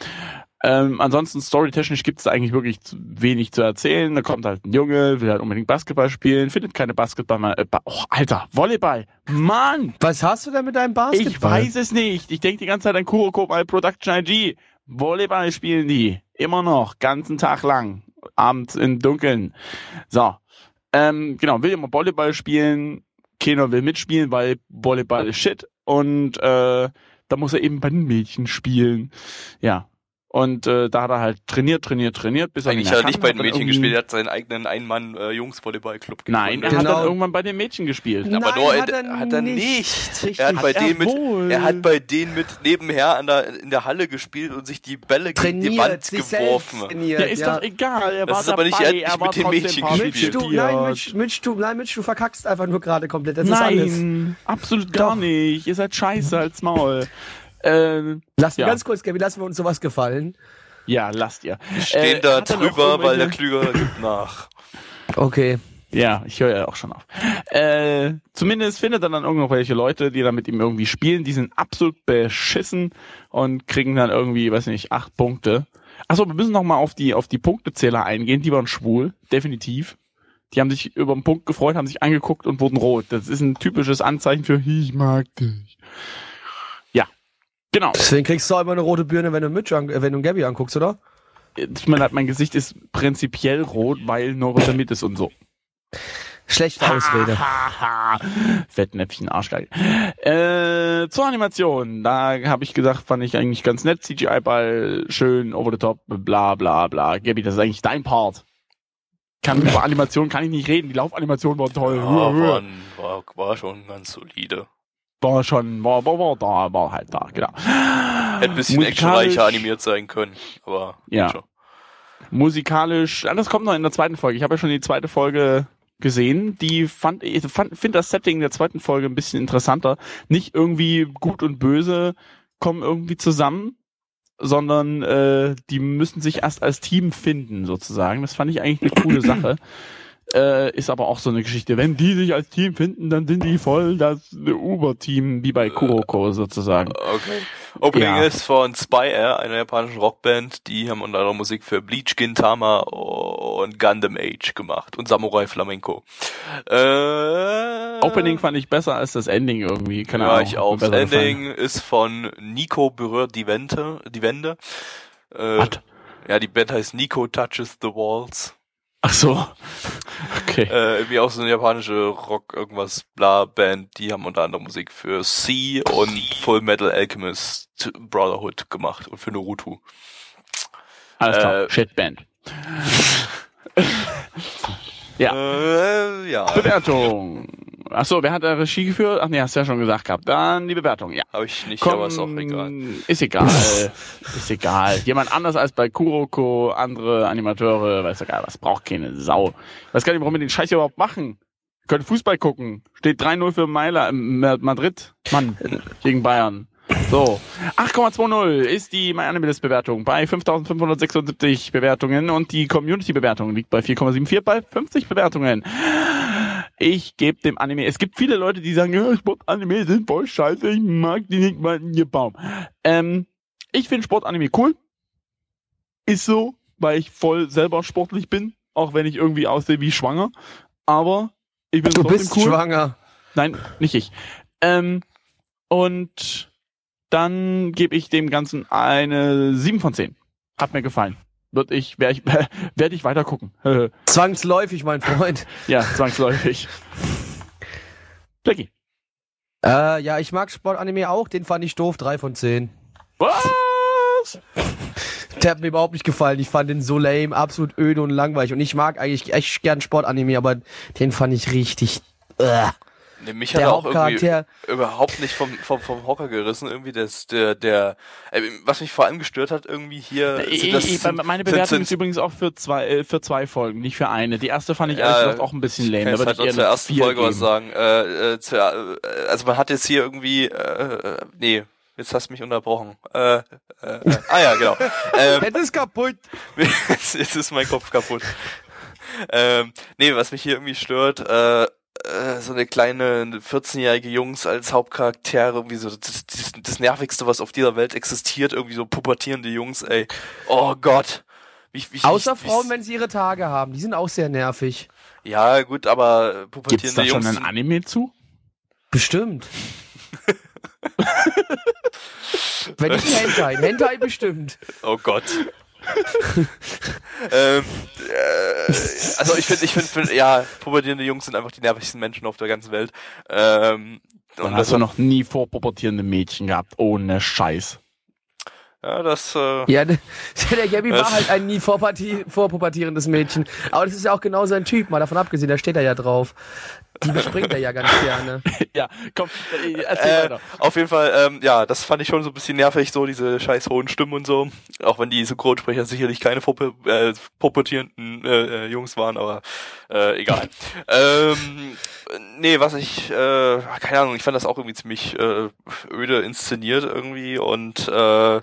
Ähm, ansonsten storytechnisch gibt es eigentlich wirklich wenig zu erzählen. Da kommt halt ein Junge, will halt unbedingt Basketball spielen, findet keine Basketball. Äh, ba oh, Alter, Volleyball. Mann, Was hast du denn mit deinem Basketball? ich weiß es nicht. Ich denke die ganze Zeit an Kuroko bei Production IG. Volleyball spielen die. Immer noch. Ganzen Tag lang. Abends im Dunkeln. So. Ähm, genau, will immer Volleyball spielen. Keiner will mitspielen, weil Volleyball ist shit. Und äh, da muss er eben bei den Mädchen spielen. Ja. Und äh, da hat er halt trainiert, trainiert, trainiert, bis er Eigentlich mehr hat er nicht bei den Mädchen gespielt, er hat seinen eigenen Ein-Mann-Jungs-Volleyball-Club Nein, er gegründet. hat Genau. dann irgendwann bei den Mädchen gespielt. Nein, aber nur hat er, er hat er nicht. nicht. Er hat bei Hat er denen mit, wohl. er hat bei denen mit nebenher an der, in der Halle gespielt und sich die Bälle gegen die trainiert, Wand sich geworfen. trainiert. Ja, ist doch egal. Er Das war ist aber nicht- dabei. er hat nicht er war mit den trotzdem Mädchen Mitch, gespielt. du, nein. Mitch, Mitch, du, nein, Mitch, du verkackst einfach nur gerade komplett. Das ist alles. Nein, absolut gar Doch. nicht. Ihr seid scheiße als Maul. Ähm, Lass mir Ja. ganz kurz, Gabi, lassen wir uns sowas gefallen. ja, lasst ihr. Stehen Äh, da drüber, weil der Klügere gibt nach. Okay. Ja, ich höre ja auch schon auf. Äh, zumindest findet er dann irgendwelche Leute, die dann mit ihm irgendwie spielen. Die sind absolut beschissen und kriegen dann irgendwie, weiß nicht, acht Punkte. Achso, wir müssen noch mal auf die, auf die Punktezähler eingehen. Die waren schwul, definitiv. Die haben sich über den Punkt gefreut, haben sich angeguckt und wurden rot. Das ist ein typisches Anzeichen für ich mag dich. Genau. Deswegen kriegst du auch immer eine rote Birne, wenn du Mitch an, äh, wenn du Gabi anguckst, oder? Mir leid, mein Gesicht ist prinzipiell rot, weil Neurodermitis und so. Schlechte Ausrede. Fettnäpfchen, Arschgeil. Äh, zur Animation. Da habe ich gesagt, fand ich eigentlich ganz nett. CGI-Ball, schön, over the top, bla bla bla. Gabi, das ist eigentlich dein Part. Kann, über Animation kann ich nicht reden. Die Laufanimationen waren toll. Ja, war, war, war schon ganz solide. War schon, war, war, war da, war halt da, genau. Hätte ein bisschen actionreicher animiert sein können, aber Ja. schon. Musikalisch, ah, das kommt noch in der zweiten Folge. Ich habe ja schon die zweite Folge gesehen. Die fand ich fand, finde das Setting der zweiten Folge ein bisschen interessanter. Nicht irgendwie gut und böse kommen irgendwie zusammen, sondern äh, die müssen sich erst als Team finden sozusagen. Das fand ich eigentlich eine coole Sache. Äh, ist aber auch so eine Geschichte. Wenn die sich als Team finden, dann sind die voll das Uber-Team, wie bei Kuroko sozusagen. Okay. Opening Ja. ist von Spy Air, einer japanischen Rockband. Die haben unter anderem Musik für Bleach, Gintama und Gundam Age gemacht und Samurai Flamenco. Äh, Opening fand ich besser als das Ending irgendwie. Keine ja, Ahnung. ich auch. Das besser gefallen. Ending ist von Nico berührt die Wände. Die Wände. Äh, ja, die Band heißt Nico Touches the Walls. Ach so. Okay. Äh, irgendwie auch so eine japanische Rock irgendwas bla Band, die haben unter anderem Musik für C und Full Metal Alchemist Brotherhood gemacht und für Naruto. Alles klar. äh, Shitband. Ja. Äh, ja, Bewertung. Ach so, wer hat da Regie geführt? Ach nee, hast du ja schon gesagt gehabt. Dann die Bewertung, ja. habe ich nicht, Komm, aber ist auch egal. Ist egal. ist egal. Jemand anders als bei Kuroko, andere Animateure, weiß ja gar was, braucht keine Sau. Weiß gar nicht, warum wir den Scheiß überhaupt machen. Wir können Fußball gucken. Steht 3-0 für Mailand, äh, Madrid. Mann, gegen Bayern. So. 8,20 ist die MyAnimalist-Bewertung bei 5576 Bewertungen und die Community-Bewertung liegt bei 4,74 bei 50 Bewertungen. Ich gebe dem Anime. Es gibt viele Leute, die sagen, ja, Sportanime sind voll scheiße, ich mag die nicht mal in ihr Baum. Ähm, ich finde Sportanime cool. Ist so, weil ich voll selber sportlich bin, auch wenn ich irgendwie aussehe wie schwanger. Aber ich bin Du bist cool. schwanger. Nein, nicht ich. Ähm, und dann gebe ich dem Ganzen eine 7 von 10. Hat mir gefallen. Wird ich, werde ich, werde ich weiter gucken. Zwangsläufig, mein Freund. ja, zwangsläufig. Blackie. Äh, ja, ich mag Sportanime auch. Den fand ich doof. Drei von zehn. Was? Der hat mir überhaupt nicht gefallen. Ich fand den so lame, absolut öde und langweilig. Und ich mag eigentlich echt gern Sportanime, aber den fand ich richtig. Äh. Nee, mich hat Der er auch irgendwie überhaupt nicht vom, vom, vom Hocker gerissen. Irgendwie das, der, der, äh, was mich vor allem gestört hat, irgendwie hier. Ich, sind das- ich, sind- meine Bewertung sind- ist übrigens auch für zwei, äh, für zwei Folgen, nicht für eine. Die erste fand ich Ja, ehrlich gesagt auch ein bisschen lame. Ich ich halt noch zur ersten vier Folge was geben. sagen. Äh, äh, zu, äh, also man hat jetzt hier irgendwie, äh, äh, nee, jetzt hast du mich unterbrochen. Äh, äh, äh, ah ja, genau. ähm, Jetzt ist kaputt. jetzt, jetzt ist mein Kopf kaputt. Ähm, nee, was mich hier irgendwie stört, äh, äh, so eine kleine 14-jährige Jungs als Hauptcharaktere, irgendwie so das, das, das nervigste, was auf dieser Welt existiert, irgendwie so pubertierende Jungs, ey. Oh Gott. Wie, wie, Außer wie, Frauen, wenn sie ihre Tage haben. Die sind auch sehr nervig. Ja, gut, aber äh, Gibt's pubertierende da schon Jungs. ein Anime zu? Bestimmt. wenn nicht Hentai. Hentai bestimmt. Oh Gott. ähm, äh, also ich finde, ich finde, find, ja, pubertierende Jungs sind einfach die nervigsten Menschen auf der ganzen Welt. Ähm, Dann und hast das, du noch nie vorpubertierende Mädchen gehabt. Ohne Scheiß. ja, das, äh, Ja, der, der Gabby war halt ein nie vorpubertierendes Mädchen. Aber das ist ja auch genau sein Typ, mal davon abgesehen, da steht er ja drauf. Die bespringt er ja ganz gerne. ja, komm, äh, erzähl äh, weiter. auf jeden Fall, ähm, ja, das fand ich schon so ein bisschen nervig, so diese scheiß hohen Stimmen und so. Auch wenn die Synchronsprecher sicherlich keine vorpu- äh, pubertierenden äh, äh, Jungs waren, aber äh, egal. ähm, nee, was ich, äh, keine Ahnung, ich fand das auch irgendwie ziemlich äh, öde inszeniert irgendwie und äh,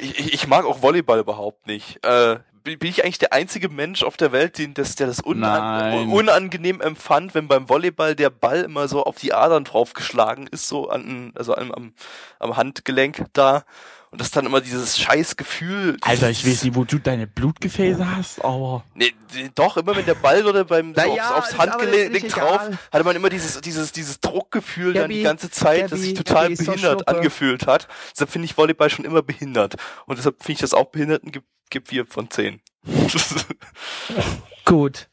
ich, ich- ich mag auch Volleyball überhaupt nicht. Äh, bin ich eigentlich der einzige Mensch auf der Welt, den das, der das unan Nein. unangenehm empfand, wenn beim Volleyball der Ball immer so auf die Adern draufgeschlagen ist, so an, also am, am, am Handgelenk da. Und das dann immer dieses scheiß Gefühl. Alter, ich weiß nicht, wo du deine Blutgefäße hast, aber... Nee, nee, doch, immer wenn der Ball oder beim so Naja, aufs, aufs Handgelenk drauf, egal. hatte man immer dieses, dieses, dieses Druckgefühl dann die Gabi, ganze Zeit, das Gabi, sich total Gabi, behindert angefühlt hat. Deshalb finde ich Volleyball schon immer behindert. Und deshalb finde ich das auch behindert und gib, vier von zehn. Gut.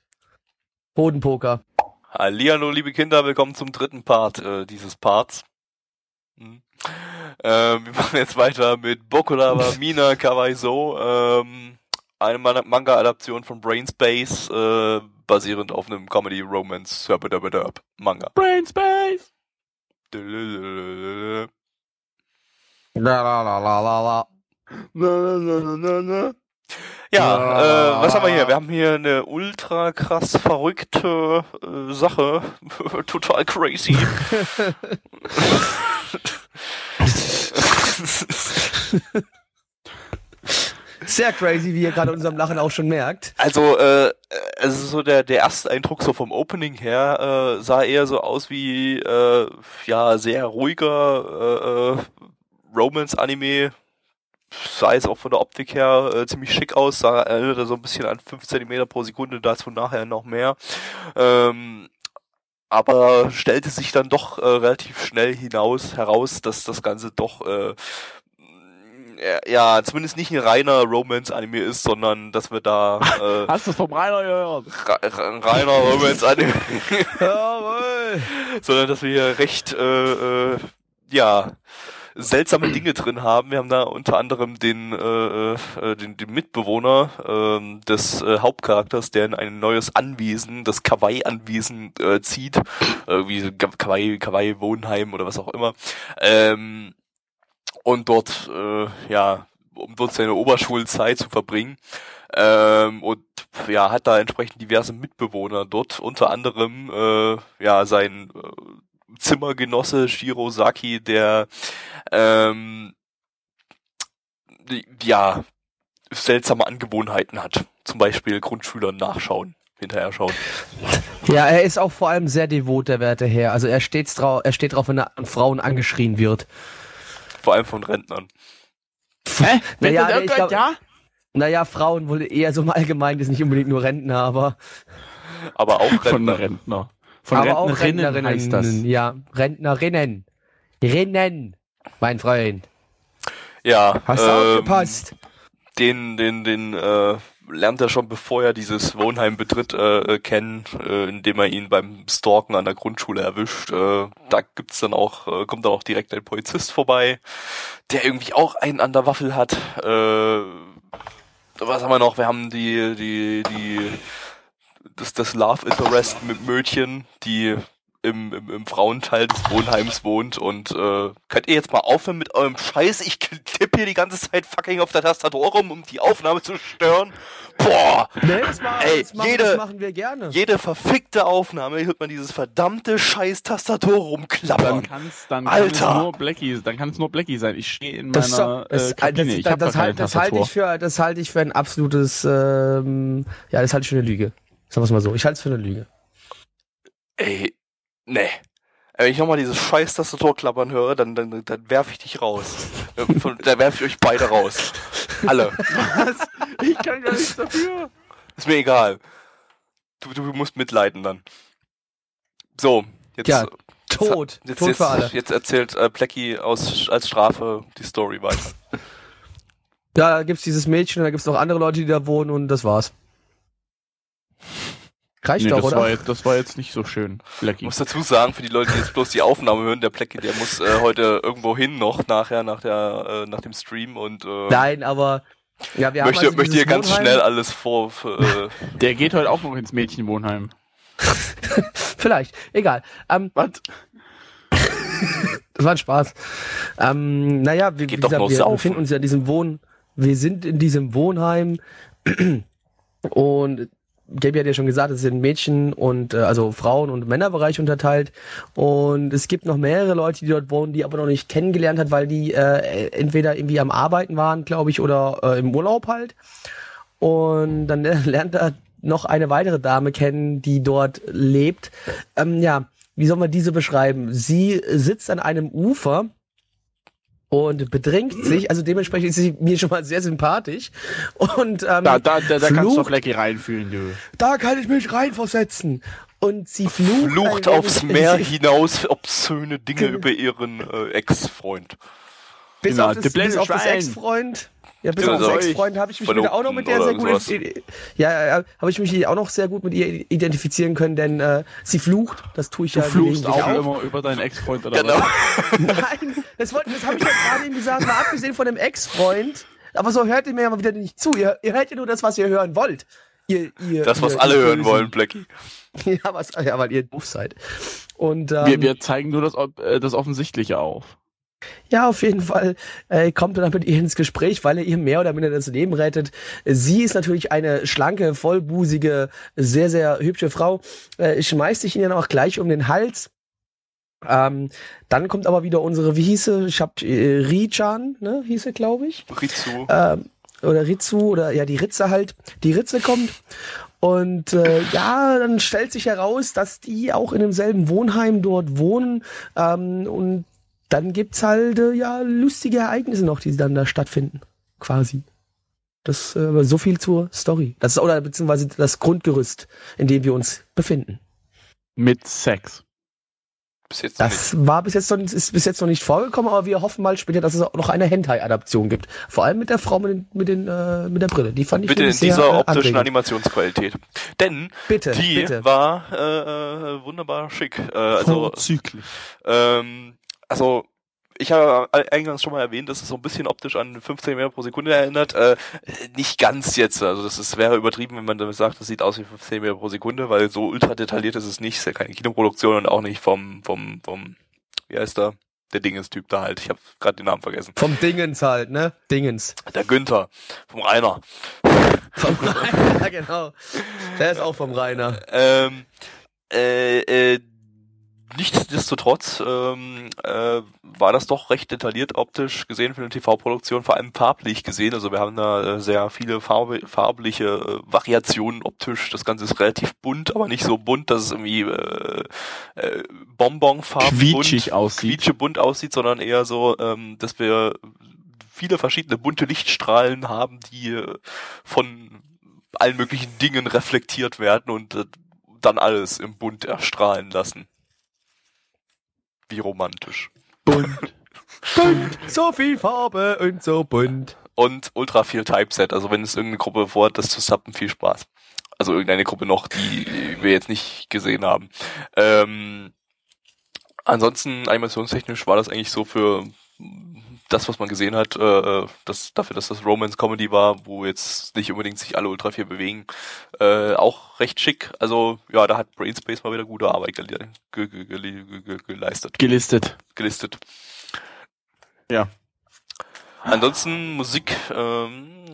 Bodenpoker. Hallihallo, liebe Kinder, willkommen zum dritten Part äh, dieses Parts. Hm. Ähm, wir machen jetzt weiter mit Bokulava Mina Kawaiso, ähm, eine Man- Manga-Adaption von Brainspace, äh, basierend auf einem Comedy-Romance Manga. Brain Space! La la la la la la. Ja, äh, was haben wir hier? Wir haben hier eine ultra krass verrückte äh, Sache. Total crazy. Sehr crazy, wie ihr gerade unserem Lachen auch schon merkt. Also, äh, also so der, der erste Eindruck so vom Opening her äh, sah eher so aus wie äh, ja sehr ruhiger äh, äh, Romance-Anime. Sah jetzt auch von der Optik her äh, ziemlich schick aus, sah erinnerte so ein bisschen an 5 cm pro Sekunde, dazu nachher noch mehr. Ähm, aber stellte sich dann doch äh, relativ schnell hinaus heraus, dass das Ganze doch äh, ja, zumindest nicht ein reiner Romance-Anime ist, sondern dass wir da äh, Hast du es vom Rainer gehört? re- reiner Romance-Anime, Jawohl. sondern dass wir hier recht äh, äh, ja seltsame Dinge drin haben. Wir haben da unter anderem den äh, äh, den, den Mitbewohner ähm, des äh, Hauptcharakters, der in ein neues Anwesen, das Kawaii-Anwesen äh, zieht, irgendwie Kawaii Kawaii Wohnheim oder was auch immer. Ähm, und dort äh, ja um dort seine Oberschulzeit zu verbringen ähm, und ja hat da entsprechend diverse Mitbewohner dort unter anderem äh, ja sein Zimmergenosse Shirosaki der ähm, ja seltsame Angewohnheiten hat zum Beispiel Grundschülern nachschauen hinterher schauen Ja, er ist auch vor allem sehr devot, der werte Herr. Also er steht drauf, er steht drauf, wenn er an Frauen angeschrien wird. vor allem von Rentnern Hä? Wenn Naja, ich glaub- ja? Naja, Frauen wohl eher so im Allgemeinen, das ist nicht unbedingt nur Rentner, aber, aber auch Von Rentner Rentner. Von aber auch Rentnerinnen Rentnerinnen. heißt das. Ja, Rentnerinnen. Rinnen, mein Freund. ja Hast du ähm, aufgepasst? den, den, den äh, lernt er schon bevor er dieses Wohnheim betritt äh, äh, kennen, äh, indem er ihn beim Stalken an der Grundschule erwischt. Äh, da gibt's dann auch, äh, kommt dann auch direkt ein Polizist vorbei, der irgendwie auch einen an der Waffel hat. Äh, was haben wir noch? Wir haben die, die, die, das, das Love Interest mit Mädchen, die im, im, im Frauenteil des Wohnheims wohnt und äh, könnt ihr jetzt mal aufhören mit eurem Scheiß? Ich tippe hier die ganze Zeit fucking auf der Tastatur rum, um die Aufnahme zu stören. Boah! Nee, das, ma- ey, das, machen, jede- das machen wir gerne. Jede verfickte Aufnahme hört man dieses verdammte scheiß Tastatur Dann rumklappern. kann's, dann kann es Alter! nur Blackie, dann kann es nur Blackie sein. Ich stehe in Das, meiner das, äh, Kabine. das, ich habe das, halt, das halte ich für, das halte ich für ein absolutes, ähm, ja, das halte ich für eine Lüge. Sagen wir es mal so. Ich halte es für eine Lüge. Ey, nee. Wenn ich nochmal dieses scheiß Tastatur klappern höre, dann, dann, dann werf ich dich raus. Äh, Von, da werf ich euch beide raus. Alle. Was? Ich kann gar nichts dafür. Ist mir egal. Du, du musst mitleiden dann. So, jetzt, Ja, Tot. jetzt, Tot jetzt, für alle. jetzt erzählt äh, Plecky aus, als Strafe die Story weiter. Da gibt's dieses Mädchen und da gibt's noch andere Leute, die da wohnen und das war's. Reicht Nee, doch, das, oder? war jetzt, das war jetzt nicht so schön, Ich Blackie. muss dazu sagen, für die Leute, die jetzt bloß die Aufnahme hören, der Plecky, der muss äh, heute irgendwo hin noch, nachher, nach der, äh, nach dem Stream und äh, Nein, aber ja, wir möchte, haben also möchte hier ganz Wohnheim. schnell alles vor, für, äh, Der geht heute auch noch ins Mädchenwohnheim. Vielleicht, egal. Ähm, Was? das war ein Spaß. Ähm, naja, wir, wie Geht doch gesagt, wir saufen. befinden uns ja in diesem Wohn, wir sind in diesem Wohnheim und Gabi hat ja schon gesagt, es sind Mädchen und äh, also Frauen- und Männerbereich unterteilt und es gibt noch mehrere Leute, die dort wohnen, die aber noch nicht kennengelernt hat, weil die äh, entweder irgendwie am Arbeiten waren, glaube ich, oder äh, im Urlaub halt. Und dann lernt er noch eine weitere Dame kennen, die dort lebt. Ähm, ja, wie soll man diese beschreiben? Sie sitzt an einem Ufer und bedrängt sich, also dementsprechend ist sie mir schon mal sehr sympathisch. Und ähm, Da, da, da, da kannst du flucht- doch Blackie reinfühlen, du. da kann ich mich reinversetzen. Und sie flucht, flucht aufs Meer hinaus obszöne Dinge Genau. über ihren äh, Ex-Freund. Bis Genau, auf das, bis auf das. Ex-Freund. Ja, bis Ja, auf das Ex-Freund habe ich mich wieder auch noch mit der sehr gut, ja, habe ich mich auch noch sehr gut mit ihr identifizieren können, denn äh, sie flucht. Das tue ich Du ja fluchst auch gelegentlich immer über deinen Ex-Freund oder Genau. was? Nein, das, wollte- das habe ich ja gerade eben gesagt, mal abgesehen von dem Ex-Freund. Aber so hört ihr mir ja mal wieder nicht zu. Ihr, ihr hört ja nur das, was ihr hören wollt. ihr, ihr, Das, was ihr, alle hören wollen, Blackie. Ja, was, ja, weil ihr doof seid. Und ähm, Wir, wir zeigen nur das, äh, das Offensichtliche auf. Ja, auf jeden Fall äh, kommt er dann mit ihr ins Gespräch, weil er ihr mehr oder minder das Leben rettet. Sie ist natürlich eine schlanke, vollbusige, sehr, sehr hübsche Frau. Äh, schmeißt sich ihn dann auch gleich um den Hals. Ähm, dann kommt aber wieder unsere, wie hieß sie? Ich hab äh, Richan, ne, hieß sie, glaube ich. Ritsu. Ähm, oder Ritsu oder ja, die Ritze halt. Die Ritze kommt. Und äh, ja, dann stellt sich heraus, dass die auch in demselben Wohnheim dort wohnen. Ähm, und dann gibt's halt äh, ja lustige Ereignisse noch, die dann da stattfinden. Quasi. Das äh, so viel zur Story. Das ist oder beziehungsweise das Grundgerüst, in dem wir uns befinden. Mit Sex. Bis jetzt noch nicht. Das war bis jetzt noch, ist bis jetzt noch nicht vorgekommen, aber wir hoffen mal später, dass es auch noch eine Hentai-Adaption gibt. Vor allem mit der Frau mit, den, mit, den, äh, mit der Brille. Die fand ich Bitte in sehr, dieser äh, optischen anregend. Animationsqualität. Denn Bitte, die bitte. war äh, äh, wunderbar schick. Äh, also, Vorzüglich. ähm, also ich habe eingangs schon mal erwähnt, dass es so ein bisschen optisch an 15 Meter pro Sekunde erinnert. Äh, nicht ganz jetzt. Also das ist, wäre übertrieben, wenn man damit sagt, das sieht aus wie 15 Meter pro Sekunde, weil so ultra detailliert ist es nicht. Es ist ja keine Kinoproduktion und auch nicht vom, vom, vom, wie heißt der? Der Dingens-Typ da halt. Ich habe gerade den Namen vergessen. Vom Dingens halt, ne? Dingens. Der Günther. Vom Rainer. Vom Rainer, genau. Der ist auch vom Rainer. Ähm, äh, äh, nichtsdestotrotz ähm, äh, war das doch recht detailliert optisch gesehen für eine TV-Produktion, vor allem farblich gesehen. Also wir haben da äh, sehr viele farbe, farbliche äh, Variationen optisch. Das Ganze ist relativ bunt, aber nicht so bunt, dass es irgendwie äh, äh, Bonbonfarben aussieht. quietschebunt aussieht, sondern eher so, ähm, dass wir viele verschiedene bunte Lichtstrahlen haben, die äh, von allen möglichen Dingen reflektiert werden und äh, dann alles im Bunt erstrahlen lassen. Wie romantisch. Bunt. bunt. So viel Farbe und so bunt. Und ultra viel Typeset. Also wenn es irgendeine Gruppe vorhat, das zu suppen, viel Spaß. Also irgendeine Gruppe noch, die wir jetzt nicht gesehen haben. Ähm, ansonsten animationstechnisch war das eigentlich so für das, was man gesehen hat, äh, das, dafür, dass das Romance Comedy war, wo jetzt nicht unbedingt sich alle ultra viel bewegen, äh, auch recht schick. Also ja, da hat Brainspace mal wieder gute Arbeit gele ge ge ge ge ge geleistet, Gelistet. gelistet. Ja. Ansonsten Musik. Ähm,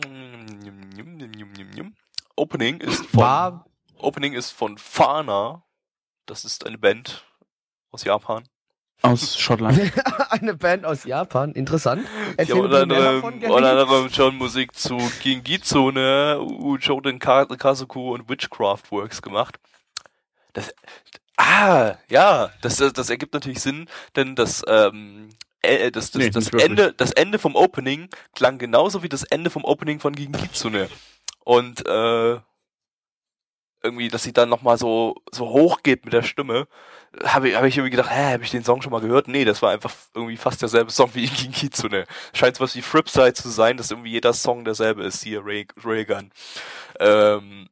Opening ist von War Opening ist von Fana. Das ist eine Band aus Japan. Aus Schottland. eine Band aus Japan. Interessant. Erzähl haben mir unter anderem, unter anderem schon Musik zu Gingitsune, Ujoden Kazuku und Witchcraft Works gemacht. Das, ah, ja, das, das, das ergibt natürlich Sinn, denn das, ähm, äh, das, das, Nee, das. Ende, das Ende vom Opening klang genauso wie das Ende vom Opening von Gingitsune. Und, äh, irgendwie, dass sie dann nochmal so, so hoch geht mit der Stimme, habe ich, hab ich irgendwie gedacht, hä, habe ich den Song schon mal gehört? Nee, das war einfach irgendwie fast derselbe Song wie King Kitsune. Scheint sowas wie Fripside zu sein, dass irgendwie jeder Song derselbe ist, hier Ray, Raygun. Ähm,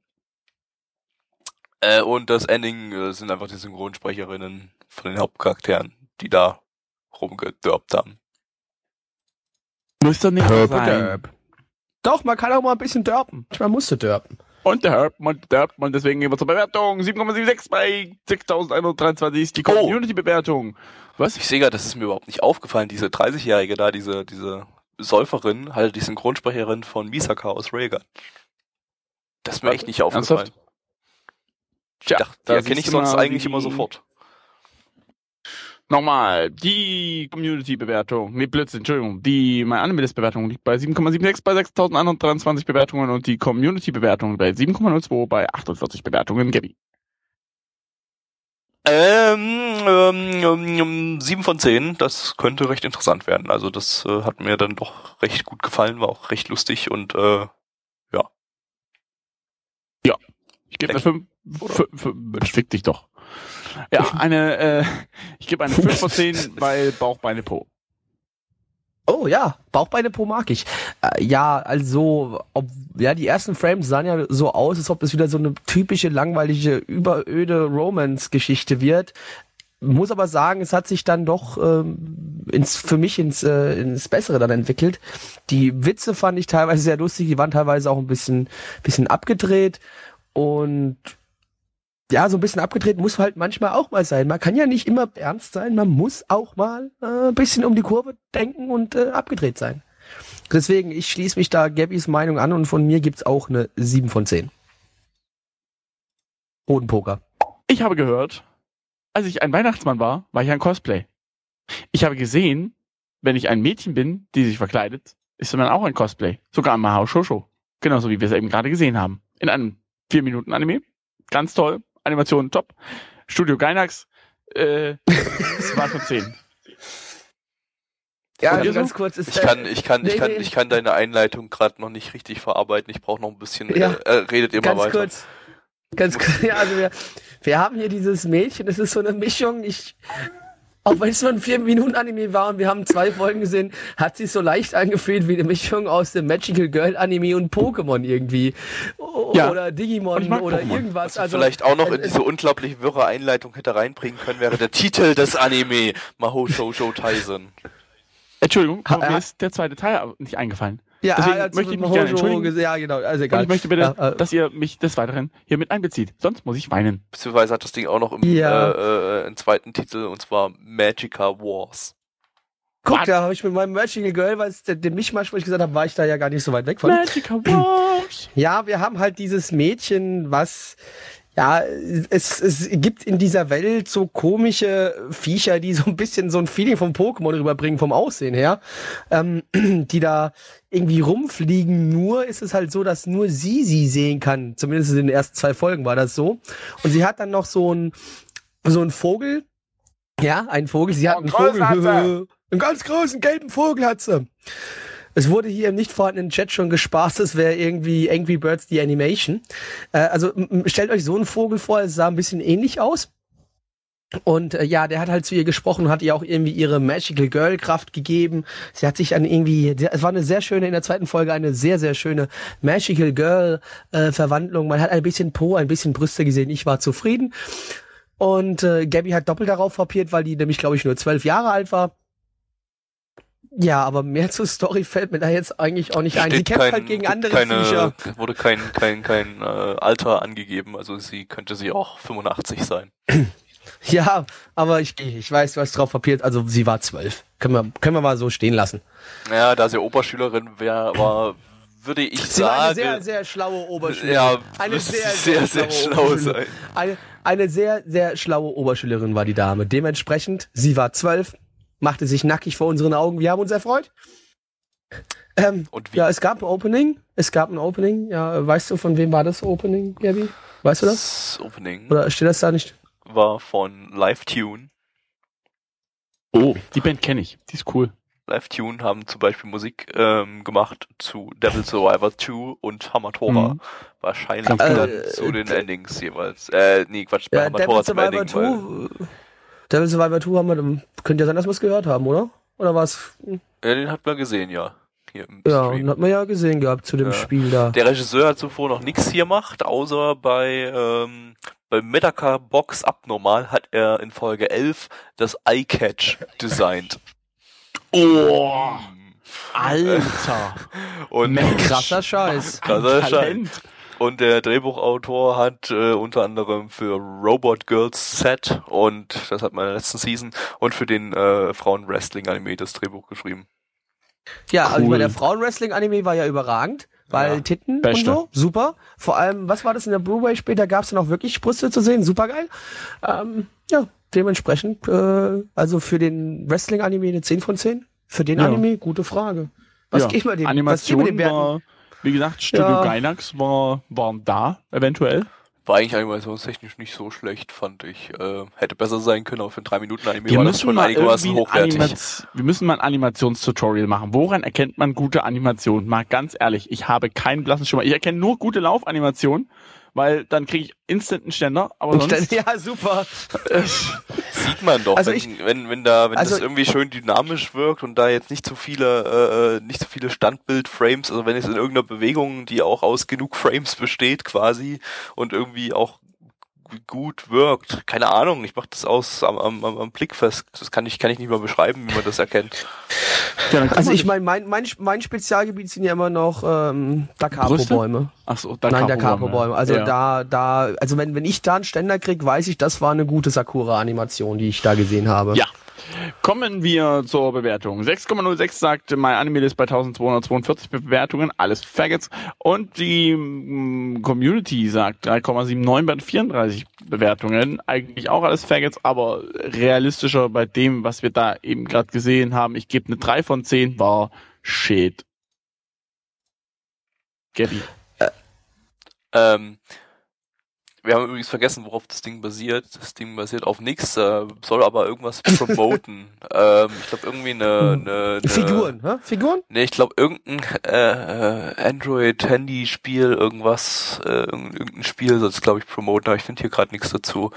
äh, und das Ending äh, sind einfach die Synchronsprecherinnen von den Hauptcharakteren, die da rumgedörpt haben. Muss doch nicht so sein. Derp. Doch, man kann auch mal ein bisschen dörpen. Man musste dörpen. Und der Herbmann, der Herbmann, deswegen gehen wir zur Bewertung. 7,76 bei 6.123 ist die Oh. Community-Bewertung. Was? Ich sehe gerade, das ist mir überhaupt nicht aufgefallen, diese 30-Jährige da, diese, diese Säuferin, halt die Synchronsprecherin von Misaka aus Raygun. Das ist mir echt nicht aufgefallen. Ernsthaft? Tja, die da erkenne ich sonst eigentlich immer sofort. Nochmal, die Community-Bewertung, nee, Blödsinn, Entschuldigung, die My Animalist-Bewertung liegt bei 7,76 bei 6.123 Bewertungen und die Community-Bewertung bei 7,02 bei 48 Bewertungen. Gabby. Ähm, ähm, ähm, 7 von 10, das könnte recht interessant werden. Also das äh, hat mir dann doch recht gut gefallen, war auch recht lustig und äh, Ich gebe eine 5, fick dich doch. Ja, eine, äh, ich gebe eine 5 von 10 bei Bauch, Beine, Po. Oh ja, Bauchbeine Po mag ich. Äh, ja, also, ob, ja, die ersten Frames sahen ja so aus, als ob das wieder so eine typische, langweilige, überöde Romance-Geschichte wird. muss aber sagen, es hat sich dann doch ähm, ins, für mich ins, äh, ins Bessere dann entwickelt. Die Witze fand ich teilweise sehr lustig, die waren teilweise auch ein bisschen, bisschen abgedreht und ja, so ein bisschen abgedreht muss halt manchmal auch mal sein. Man kann ja nicht immer ernst sein, man muss auch mal äh, ein bisschen um die Kurve denken und äh, abgedreht sein. Deswegen, ich schließe mich da Gabbys Meinung an und von mir gibt's auch eine 7 von 10. Hodenpoker. Ich habe gehört, als ich ein Weihnachtsmann war, war ich ein Cosplay. Ich habe gesehen, wenn ich ein Mädchen bin, die sich verkleidet, ist man auch ein Cosplay. Sogar ein Mahao Shosho. Genauso wie wir es eben gerade gesehen haben. In einem 4-Minuten-Anime. Ganz toll. Animation top. Studio Gainax, äh, 2 von 10. Ja, also ganz kurz ist Ich kann, ich kann, ich Nee, kann, nee. ich kann deine Einleitung gerade noch nicht richtig verarbeiten. Ich brauche noch ein bisschen. Ja. Äh, äh, redet mal ganz weiter. kurz. Ganz kurz, ja, also wir, wir haben hier dieses Mädchen, es ist so eine Mischung, ich, auch wenn es nur ein 4-Minuten-Anime war und wir haben zwei Folgen gesehen, hat sich so leicht angefühlt wie eine Mischung aus dem Magical Girl Anime und Pokémon irgendwie. O Ja. Oder Digimon oder Pokémon. irgendwas. Was Also, vielleicht auch noch in diese unglaublich wirre Einleitung hätte reinbringen können, wäre der Titel des Anime. Maho Shoujo Taisen. Entschuldigung, Ha- mir ist der zweite Teil aber nicht eingefallen. Ja, deswegen als möchte ich mich gerne entschuldigen. Ja, genau, also Und egal. ich möchte bitte, Ja, äh, dass ihr mich des Weiteren hier mit einbezieht. Sonst muss ich weinen. Beziehungsweise hat das Ding auch noch im, Ja. äh, äh, einen zweiten Titel und zwar Magica Wars. Guck, da habe ich mit meinem Magical Girl, weil es dem Mischmasch, wo ich gesagt habe, war ich da ja gar nicht so weit weg von. Magical Wars. Ja, wir haben halt dieses Mädchen, was ja, es, es gibt in dieser Welt so komische Viecher, die so ein bisschen so ein Feeling vom Pokémon rüberbringen, vom Aussehen her, ähm, die da irgendwie rumfliegen. Nur ist es halt so, dass nur sie sie sehen kann. Zumindest in den ersten zwei Folgen war das so. Und sie hat dann noch so ein so ein Vogel. Ja, ein Vogel. Sie hat Oh, einen hat Vogel. Einen ganz großen gelben Vogel hat sie. Es wurde hier im nicht vorhandenen Chat schon gespaßt, es wäre irgendwie Angry Birds die Animation. Äh, also stellt euch so einen Vogel vor, es sah ein bisschen ähnlich aus. Und äh, ja, der hat halt zu ihr gesprochen hat ihr auch irgendwie ihre Magical Girl Kraft gegeben. Sie hat sich an irgendwie, es war eine sehr schöne, in der zweiten Folge eine sehr, sehr schöne Magical Girl äh, Verwandlung. Man hat ein bisschen Po, ein bisschen Brüste gesehen. Ich war zufrieden. Und äh, Gabby hat doppelt darauf frapiert, weil die nämlich, glaube ich, nur zwölf Jahre alt war. Ja, aber mehr zur Story fällt mir da jetzt eigentlich auch nicht ein. Sie Steht kämpft kein- halt gegen andere keine, Viecher. Wurde kein, kein, kein äh, Alter angegeben, also sie könnte sie auch 85 sein. Ja, aber ich, ich weiß, du hast drauf papiert. Also sie war zwölf. Können wir, können wir mal so stehen lassen. Ja, da sie Oberschülerin wär, war, würde ich Sie war eine sagen, sehr, sehr schlaue Oberschülerin. ja, eine sehr, sehr, sehr, sehr, schlaue schlau Oberschülerin. sein. Eine, eine sehr, sehr schlaue Oberschülerin war die Dame. Dementsprechend, sie war zwölf, machte sich nackig vor unseren Augen. Wir haben uns erfreut. Ähm, Und wie? ja, es gab ein Opening. Es gab ein Opening. Ja, weißt du, von wem war das Opening, Gabi? Weißt du das? Das Opening Oder steht das da nicht? war von LiveTune. Oh, die Band kenne ich. Die ist cool. LiveTune haben zum Beispiel Musik ähm, gemacht zu Devil Survivor 2 und Hamatora. Mhm. Wahrscheinlich Ganz dann zu den Endings jeweils. Äh, nee, Quatsch, bei Ja, Hamatora Devil zum Survivor Ending. weil- 2. Devil Survivor 2 haben wir, dann- könnte ja sein, dass wir es gehört haben, oder? Oder was? Ja, den hat man gesehen, ja. Hier im Ja, Stream. hat man ja gesehen gehabt zu dem Ja. Spiel da. Der Regisseur hat zuvor noch nichts hier gemacht, außer bei, ähm, bei Medaka Box Abnormal hat er in Folge 11 das Eye-Catch designt. Oh, Alter. Und, Krasser Scheiß. Krasser Scheiß. Und der Drehbuchautor hat äh, unter anderem für Robot Girls Set und das hat man in der letzten Season und für den äh, Frauen-Wrestling-Anime das Drehbuch geschrieben. Ja, also ich Cool. meine, der Frauen-Wrestling-Anime war ja überragend, weil Ja. Titten Beste. und so, super. Vor allem, was war das in der Blu-ray später? Gab es dann auch wirklich Brüste zu sehen, super geil. Ähm, ja, dementsprechend, äh, also für den Wrestling-Anime eine 10 von 10. Für den Ja. Anime, gute Frage. Was ja. geht mal dem? was Animation geben wir dem Werten? Wie gesagt, Studio Ja. Gainax war, waren da, eventuell. War eigentlich animationstechnisch nicht so schlecht, fand ich. Äh, hätte besser sein können, aber für ein 3-Minuten-Anime Wir war das müssen, schon mal einigermaßen hochwertig. Animaz- wir müssen mal ein Animationstutorial machen. Woran erkennt man gute Animation? Mal ganz ehrlich, ich habe keinen blassen Schimmer. Ich erkenne nur gute Laufanimationen, weil dann kriege ich instant einen Ständer, aber sonst... dann, ja, super. Sieht man doch, Also wenn, ich- wenn, wenn da, wenn also- das irgendwie schön dynamisch wirkt und da jetzt nicht so viele, äh, nicht so viele Standbild-Frames, also wenn es in irgendeiner Bewegung, die auch aus genug Frames besteht quasi und irgendwie auch gut wirkt. Keine Ahnung, ich mache das aus am, am, am Blick fest. Das kann ich, kann ich nicht mal beschreiben, wie man das erkennt. Ja, also ich meine, mein, mein, mein Spezialgebiet sind ja immer noch ähm, Da Capo-Bäume. Ach so, Da Nein, Da Capo-Bäume. Also ja. da, da, also wenn, wenn ich da einen Ständer krieg, weiß ich, das war eine gute Sakura-Animation, die ich da gesehen habe. Ja, Kommen wir zur Bewertung. 6,06 sagt My Anime ist bei 1242 Bewertungen, alles Faggots. Und die mm, Community sagt 3,79 bei 34 Bewertungen, eigentlich auch alles Faggots, aber realistischer bei dem, was wir da eben gerade gesehen haben. Ich gebe eine 3 von 10, war Shit. Gabby. Äh, ähm, wir haben übrigens vergessen, worauf das Ding basiert. Das Ding basiert auf nichts, äh, soll aber irgendwas promoten. ähm, ich glaube irgendwie eine, hm. eine, eine Figuren, hä? Figuren? Nee, ich glaube irgendein äh, Android-Handy-Spiel, irgendwas, äh, irgendein Spiel soll es glaube ich promoten, aber ich finde hier gerade nichts dazu.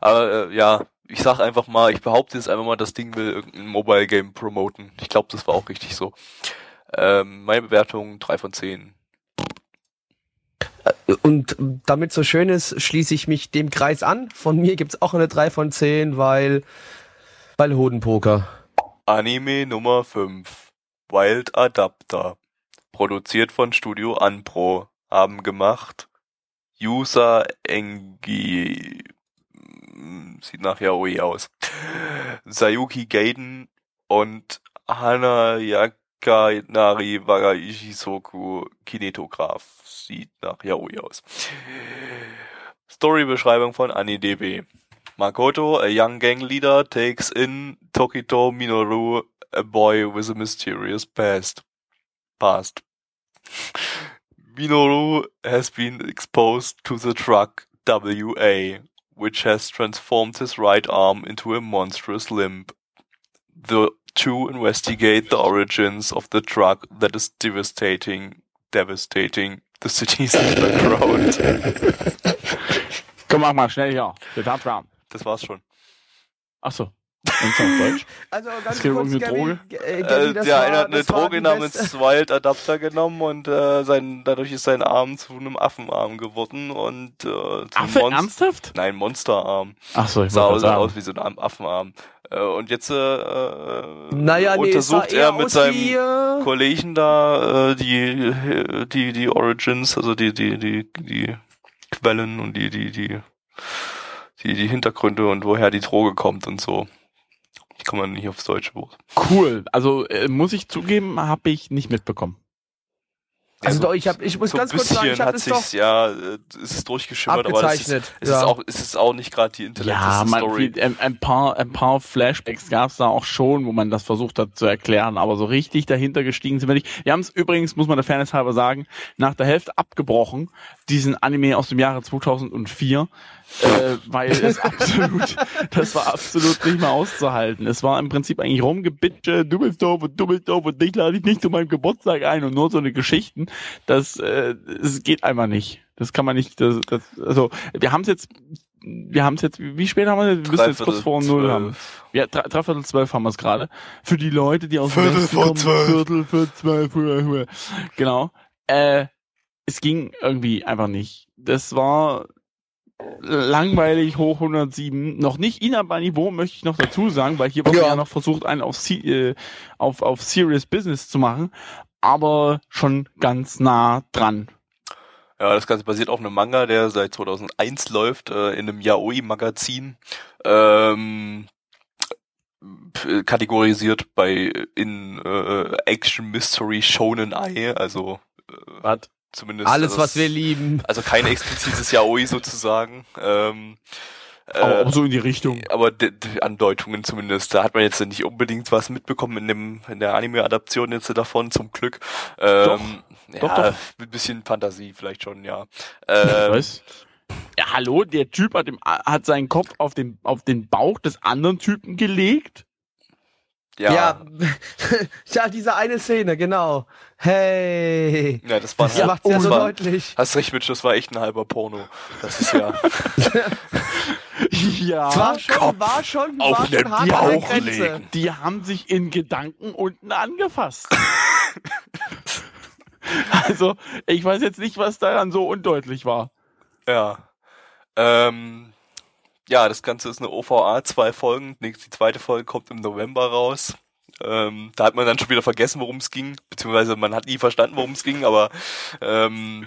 Aber äh, ja, ich sag einfach mal, ich behaupte jetzt einfach mal, das Ding will irgendein Mobile Game promoten. Ich glaube, das war auch richtig so. Ähm, meine Bewertung drei von zehn. Und damit so schön ist, schließe ich mich dem Kreis an. Von mir gibt's auch eine 3 von 10, weil, weil Hodenpoker. Anime Nummer 5. Wild Adapter. Produziert von Studio Anpro. Haben gemacht User Engi. Sieht nach Yaoi aus. Sayuki Gaiden und Hana Yakanari Wagaishisoku Kinetograph sieht nach Yaoi aus. Storybeschreibung von AniDB. Makoto, a young gang leader, takes in Tokito Minoru, a boy with a mysterious past. Past. Minoru has been exposed to the drug WA, which has transformed his right arm into a monstrous limb. The two investigate the origins of the drug that is devastating, devastating The the background. Komm, mach mal schnell hier. Bewertung. Das war's schon. Ach so. Deutsch? Also ganz es geht um eine Droge. Äh, Gabby, äh, ja, einer hat eine Droge namens Wild Adapter genommen und äh, sein, dadurch ist sein Arm zu einem Affenarm geworden und äh, Affe, Monst ernsthaft? Nein, Monsterarm. Ach so, ich sah aus, aus wie so ein Affenarm. Äh, und jetzt äh, äh naja, nee, untersucht er mit seinem wie, äh... Kollegen da äh, die die die Origins, also die die die die Quellen und die die die die die Hintergründe und woher die Droge kommt und so. Ich komme nicht aufs deutsche Wort. Cool. Also äh, muss ich zugeben, habe ich nicht mitbekommen. Also, also doch, ich, hab, ich muss so ganz kurz sagen, ich habe es doch ja, es ist durchgeschimmert, aber es ist, es, ja. ist auch, es ist auch nicht gerade die intellektuelle ja, Story. Ein, ein, paar, ein paar Flashbacks gab es da auch schon, wo man das versucht hat zu erklären, aber so richtig dahinter gestiegen sind wir nicht. Wir haben es übrigens, muss man der Fairness halber sagen, nach der Hälfte abgebrochen, diesen Anime aus dem Jahre 2004, äh, weil es absolut, das war absolut nicht mehr auszuhalten. Es war im Prinzip eigentlich rumgebitsche, du bist doof und du bist doof und dich lade ich nicht zu meinem Geburtstag ein und nur so eine Geschichten. Das, äh, es geht einfach nicht. Das kann man nicht, das, das, also, wir haben es jetzt, wir haben es jetzt, wie spät haben wir es? Wir müssen jetzt kurz vor null haben. Ja, drei, dreiviertel zwölf haben wir es gerade. Für die Leute, die aus Viertel Westen kommen, zwölf. Viertel für zwölf. Genau. Äh, es ging irgendwie einfach nicht. Das war langweilig hoch 107. Noch nicht Inaba-Niveau, möchte ich noch dazu sagen, weil hier wurde ja, ja noch versucht, einen auf, äh, auf, auf Serious Business zu machen, aber schon ganz nah dran. Ja, das Ganze basiert auf einem Manga, der seit 2001 läuft, äh, in einem Yaoi-Magazin. Ähm, kategorisiert bei in äh, Action Mystery Shonen Ai, also äh? Zumindest. Alles, also, was wir lieben. Also kein explizites Yaoi sozusagen. Ähm, aber äh, so in die Richtung. Aber Andeutungen zumindest. Da hat man jetzt nicht unbedingt was mitbekommen in dem in der Anime-Adaption jetzt davon, zum Glück. Ähm, doch, ja, doch, doch. Ein bisschen Fantasie vielleicht schon, ja. Ähm, was? Ja, hallo, der Typ hat, im, hat seinen Kopf auf den, auf den Bauch des anderen Typen gelegt. Ja. Ja, ja, diese eine Szene, genau. Hey. Ja, das war das macht ja so deutlich. Hast recht, Mitch, das war echt ein halber Porno. Das ist ja. ja. Es war schon, war schon, auf war schon hart Bauch Grenze. Legen. Die haben sich in Gedanken unten angefasst. also, ich weiß jetzt nicht, was daran so undeutlich war. Ja. Ähm, ja, das Ganze ist eine OVA, zwei Folgen. Die zweite Folge kommt im November raus. Ähm, da hat man dann schon wieder vergessen, worum es ging, beziehungsweise man hat nie verstanden, worum es ging, aber ähm,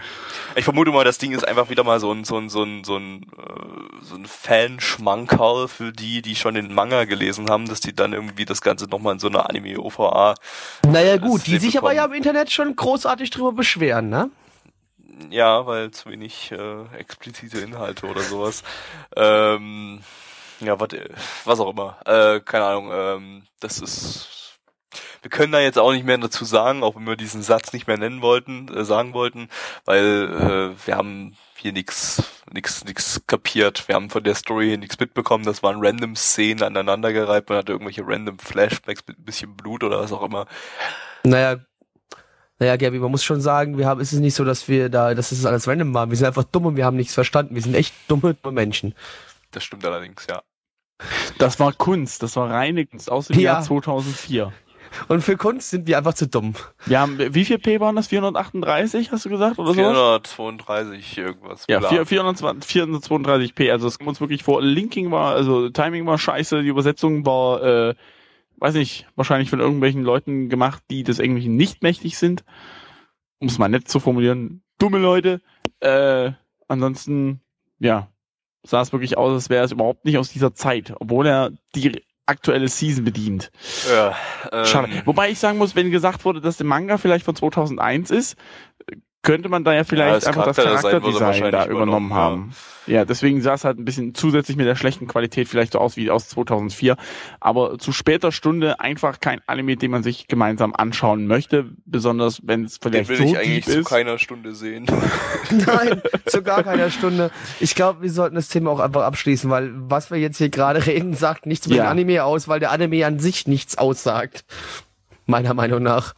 ich vermute mal, das Ding ist einfach wieder mal so ein so ein so ein so ein, äh, so ein Fanschmankerl für die, die schon den Manga gelesen haben, dass die dann irgendwie das Ganze nochmal in so einer Anime-OVA Naja gut, die sich aber bekommen. ja im Internet schon großartig drüber beschweren, ne? Ja, weil zu wenig äh, explizite Inhalte oder sowas. Ähm, ja, wat, was auch immer. Äh, keine Ahnung. Ähm, das ist. Wir können da jetzt auch nicht mehr dazu sagen, auch wenn wir diesen Satz nicht mehr nennen wollten, äh, sagen wollten, weil äh, wir haben hier nix, nix, nix kapiert. Wir haben von der Story hier nichts mitbekommen. Das waren random Szenen aneinandergereiht. Man hatte irgendwelche random Flashbacks mit ein bisschen Blut oder was auch immer. Naja, naja, Gabi, man muss schon sagen, wir haben, es ist nicht so, dass wir da, dass es alles random war. Wir sind einfach dumm und wir haben nichts verstanden. Wir sind echt dumme, dumme Menschen. Das stimmt allerdings, ja. Das war Kunst, das war reine Kunst aus dem Ja. Jahr 2004. Und für Kunst sind wir einfach zu dumm. Wir haben, wie viel P waren das? 438, hast du gesagt, oder so? 432 irgendwas. Ja, bla. 4, 420, 432p, also es kommt uns wirklich vor, Linking war, also Timing war scheiße, die Übersetzung war, äh, weiß nicht, wahrscheinlich von irgendwelchen Leuten gemacht, die des Englischen nicht mächtig sind. Um es mal nett zu formulieren, dumme Leute. Äh, ansonsten, ja, sah es wirklich aus, als wäre es überhaupt nicht aus dieser Zeit, obwohl er die aktuelle Season bedient. Ja, ähm, Schade. Wobei ich sagen muss, wenn gesagt wurde, dass der Manga vielleicht von 2001 ist, könnte man da ja vielleicht das einfach das Charakterdesign da übernommen übernommen, haben. Ja. deswegen sah es halt ein bisschen zusätzlich mit der schlechten Qualität vielleicht so aus wie aus 2004. Aber zu später Stunde einfach kein Anime, den man sich gemeinsam anschauen möchte, besonders wenn es Den vielleicht will so ich eigentlich deep zu ist. keiner Stunde sehen. Nein, zu gar keiner Stunde. Ich glaube, wir sollten das Thema auch einfach abschließen, weil was wir jetzt hier gerade reden, sagt nichts über Ja. den Anime aus, weil der Anime an sich nichts aussagt. Meiner Meinung nach.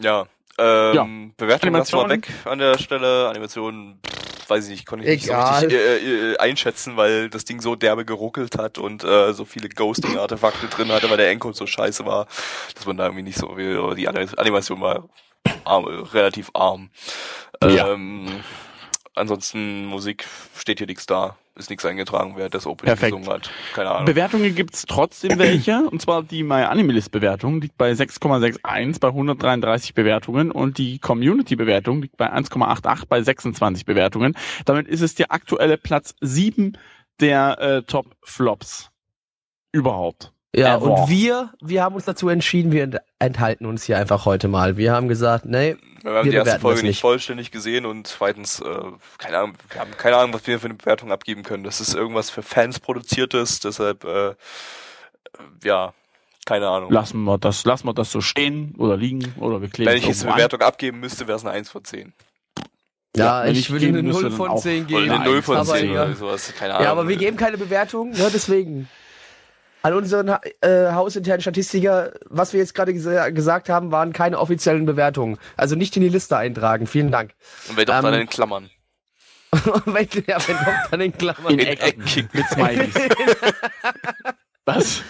Ja, ähm, Ja. Bewertung lassen wir Animationen? weg an der Stelle. Animation, pff, weiß ich nicht, konnte ich nicht so Egal. richtig äh, äh, einschätzen, weil das Ding so derbe geruckelt hat und äh, so viele Ghosting-Artefakte drin hatte, weil der Encode so scheiße war, dass man da irgendwie nicht so will. Aber die Ani- Animation war arm, relativ arm. Ja. Ansonsten Musik steht hier nichts da. Ist nichts eingetragen, wer das Opening Perfekt. gesungen hat. Keine Ahnung. Bewertungen gibt's trotzdem welche, und zwar die MyAnimalist-Bewertung liegt bei 6,61 bei 133 Bewertungen und die Community-Bewertung liegt bei 1,88 bei 26 Bewertungen. Damit ist es der aktuelle Platz 7 der äh, Top-Flops überhaupt. Ja, Ever. und wir, wir haben uns dazu entschieden, wir ent- enthalten uns hier einfach heute mal. Wir haben gesagt, nee, Wir haben Wir die erste Folge nicht vollständig gesehen und zweitens, äh, keine Ahnung, wir haben keine Ahnung, was wir für eine Bewertung abgeben können. Das ist irgendwas für Fans produziertes, deshalb, äh, äh, ja, keine Ahnung. Lassen wir das, lassen wir das so stehen oder liegen oder wir kleben Wenn es ich jetzt eine an. Bewertung abgeben müsste, wäre es eine 1 von 10. ja, wenn ich ich würde eine müsste, 0 dann von auch. 10 Oder geben. eine 0 von aber 10 egal. oder sowas, keine Ahnung. Ja, aber wir geben keine Bewertung, ne, deswegen. An unseren äh, hausinternen Statistiker, was wir jetzt gerade gesa gesagt haben, waren keine offiziellen Bewertungen. Also nicht in die Liste eintragen. Vielen Dank. Und wer doch ähm, dann in Klammern. wenn, ja, wenn doch dann in Klammern. in Ecken Ecken. mit Smileys. Was?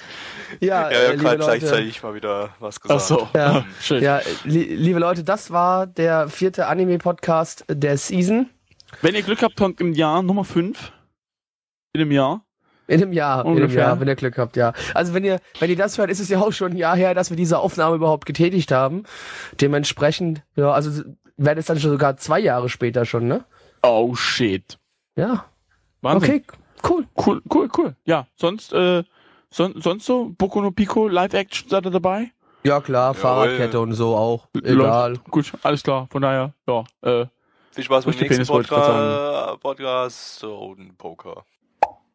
ja, Ja, äh, ja, liebe gerade Leute. gleichzeitig mal wieder was Ach gesagt. so. Ja. Schön. Ja, li liebe Leute, das war der vierte Anime-Podcast der Season. Wenn ihr Glück habt, kommt im Jahr Nummer 5 in dem Jahr. In einem Jahr, in einem Ungefähr. Jahr, wenn ihr Glück habt, ja. Also wenn ihr, wenn ihr das hört, ist es ja auch schon ein Jahr her, dass wir diese Aufnahme überhaupt getätigt haben. Dementsprechend, ja, also wäre es dann schon sogar zwei Jahre später schon, ne? Oh shit. Ja. Wahnsinn. Okay, cool. Cool, cool, cool. Ja, sonst, äh, son sonst so, Boku no Pico, Live-Action, seid ihr dabei? Ja klar, Jawohl. Fahrradkette und so auch. Egal. Läuft. Gut, alles klar. Von daher, ja, äh, Viel Spaß beim Durch die nächsten Podcast, Podcast und Poker.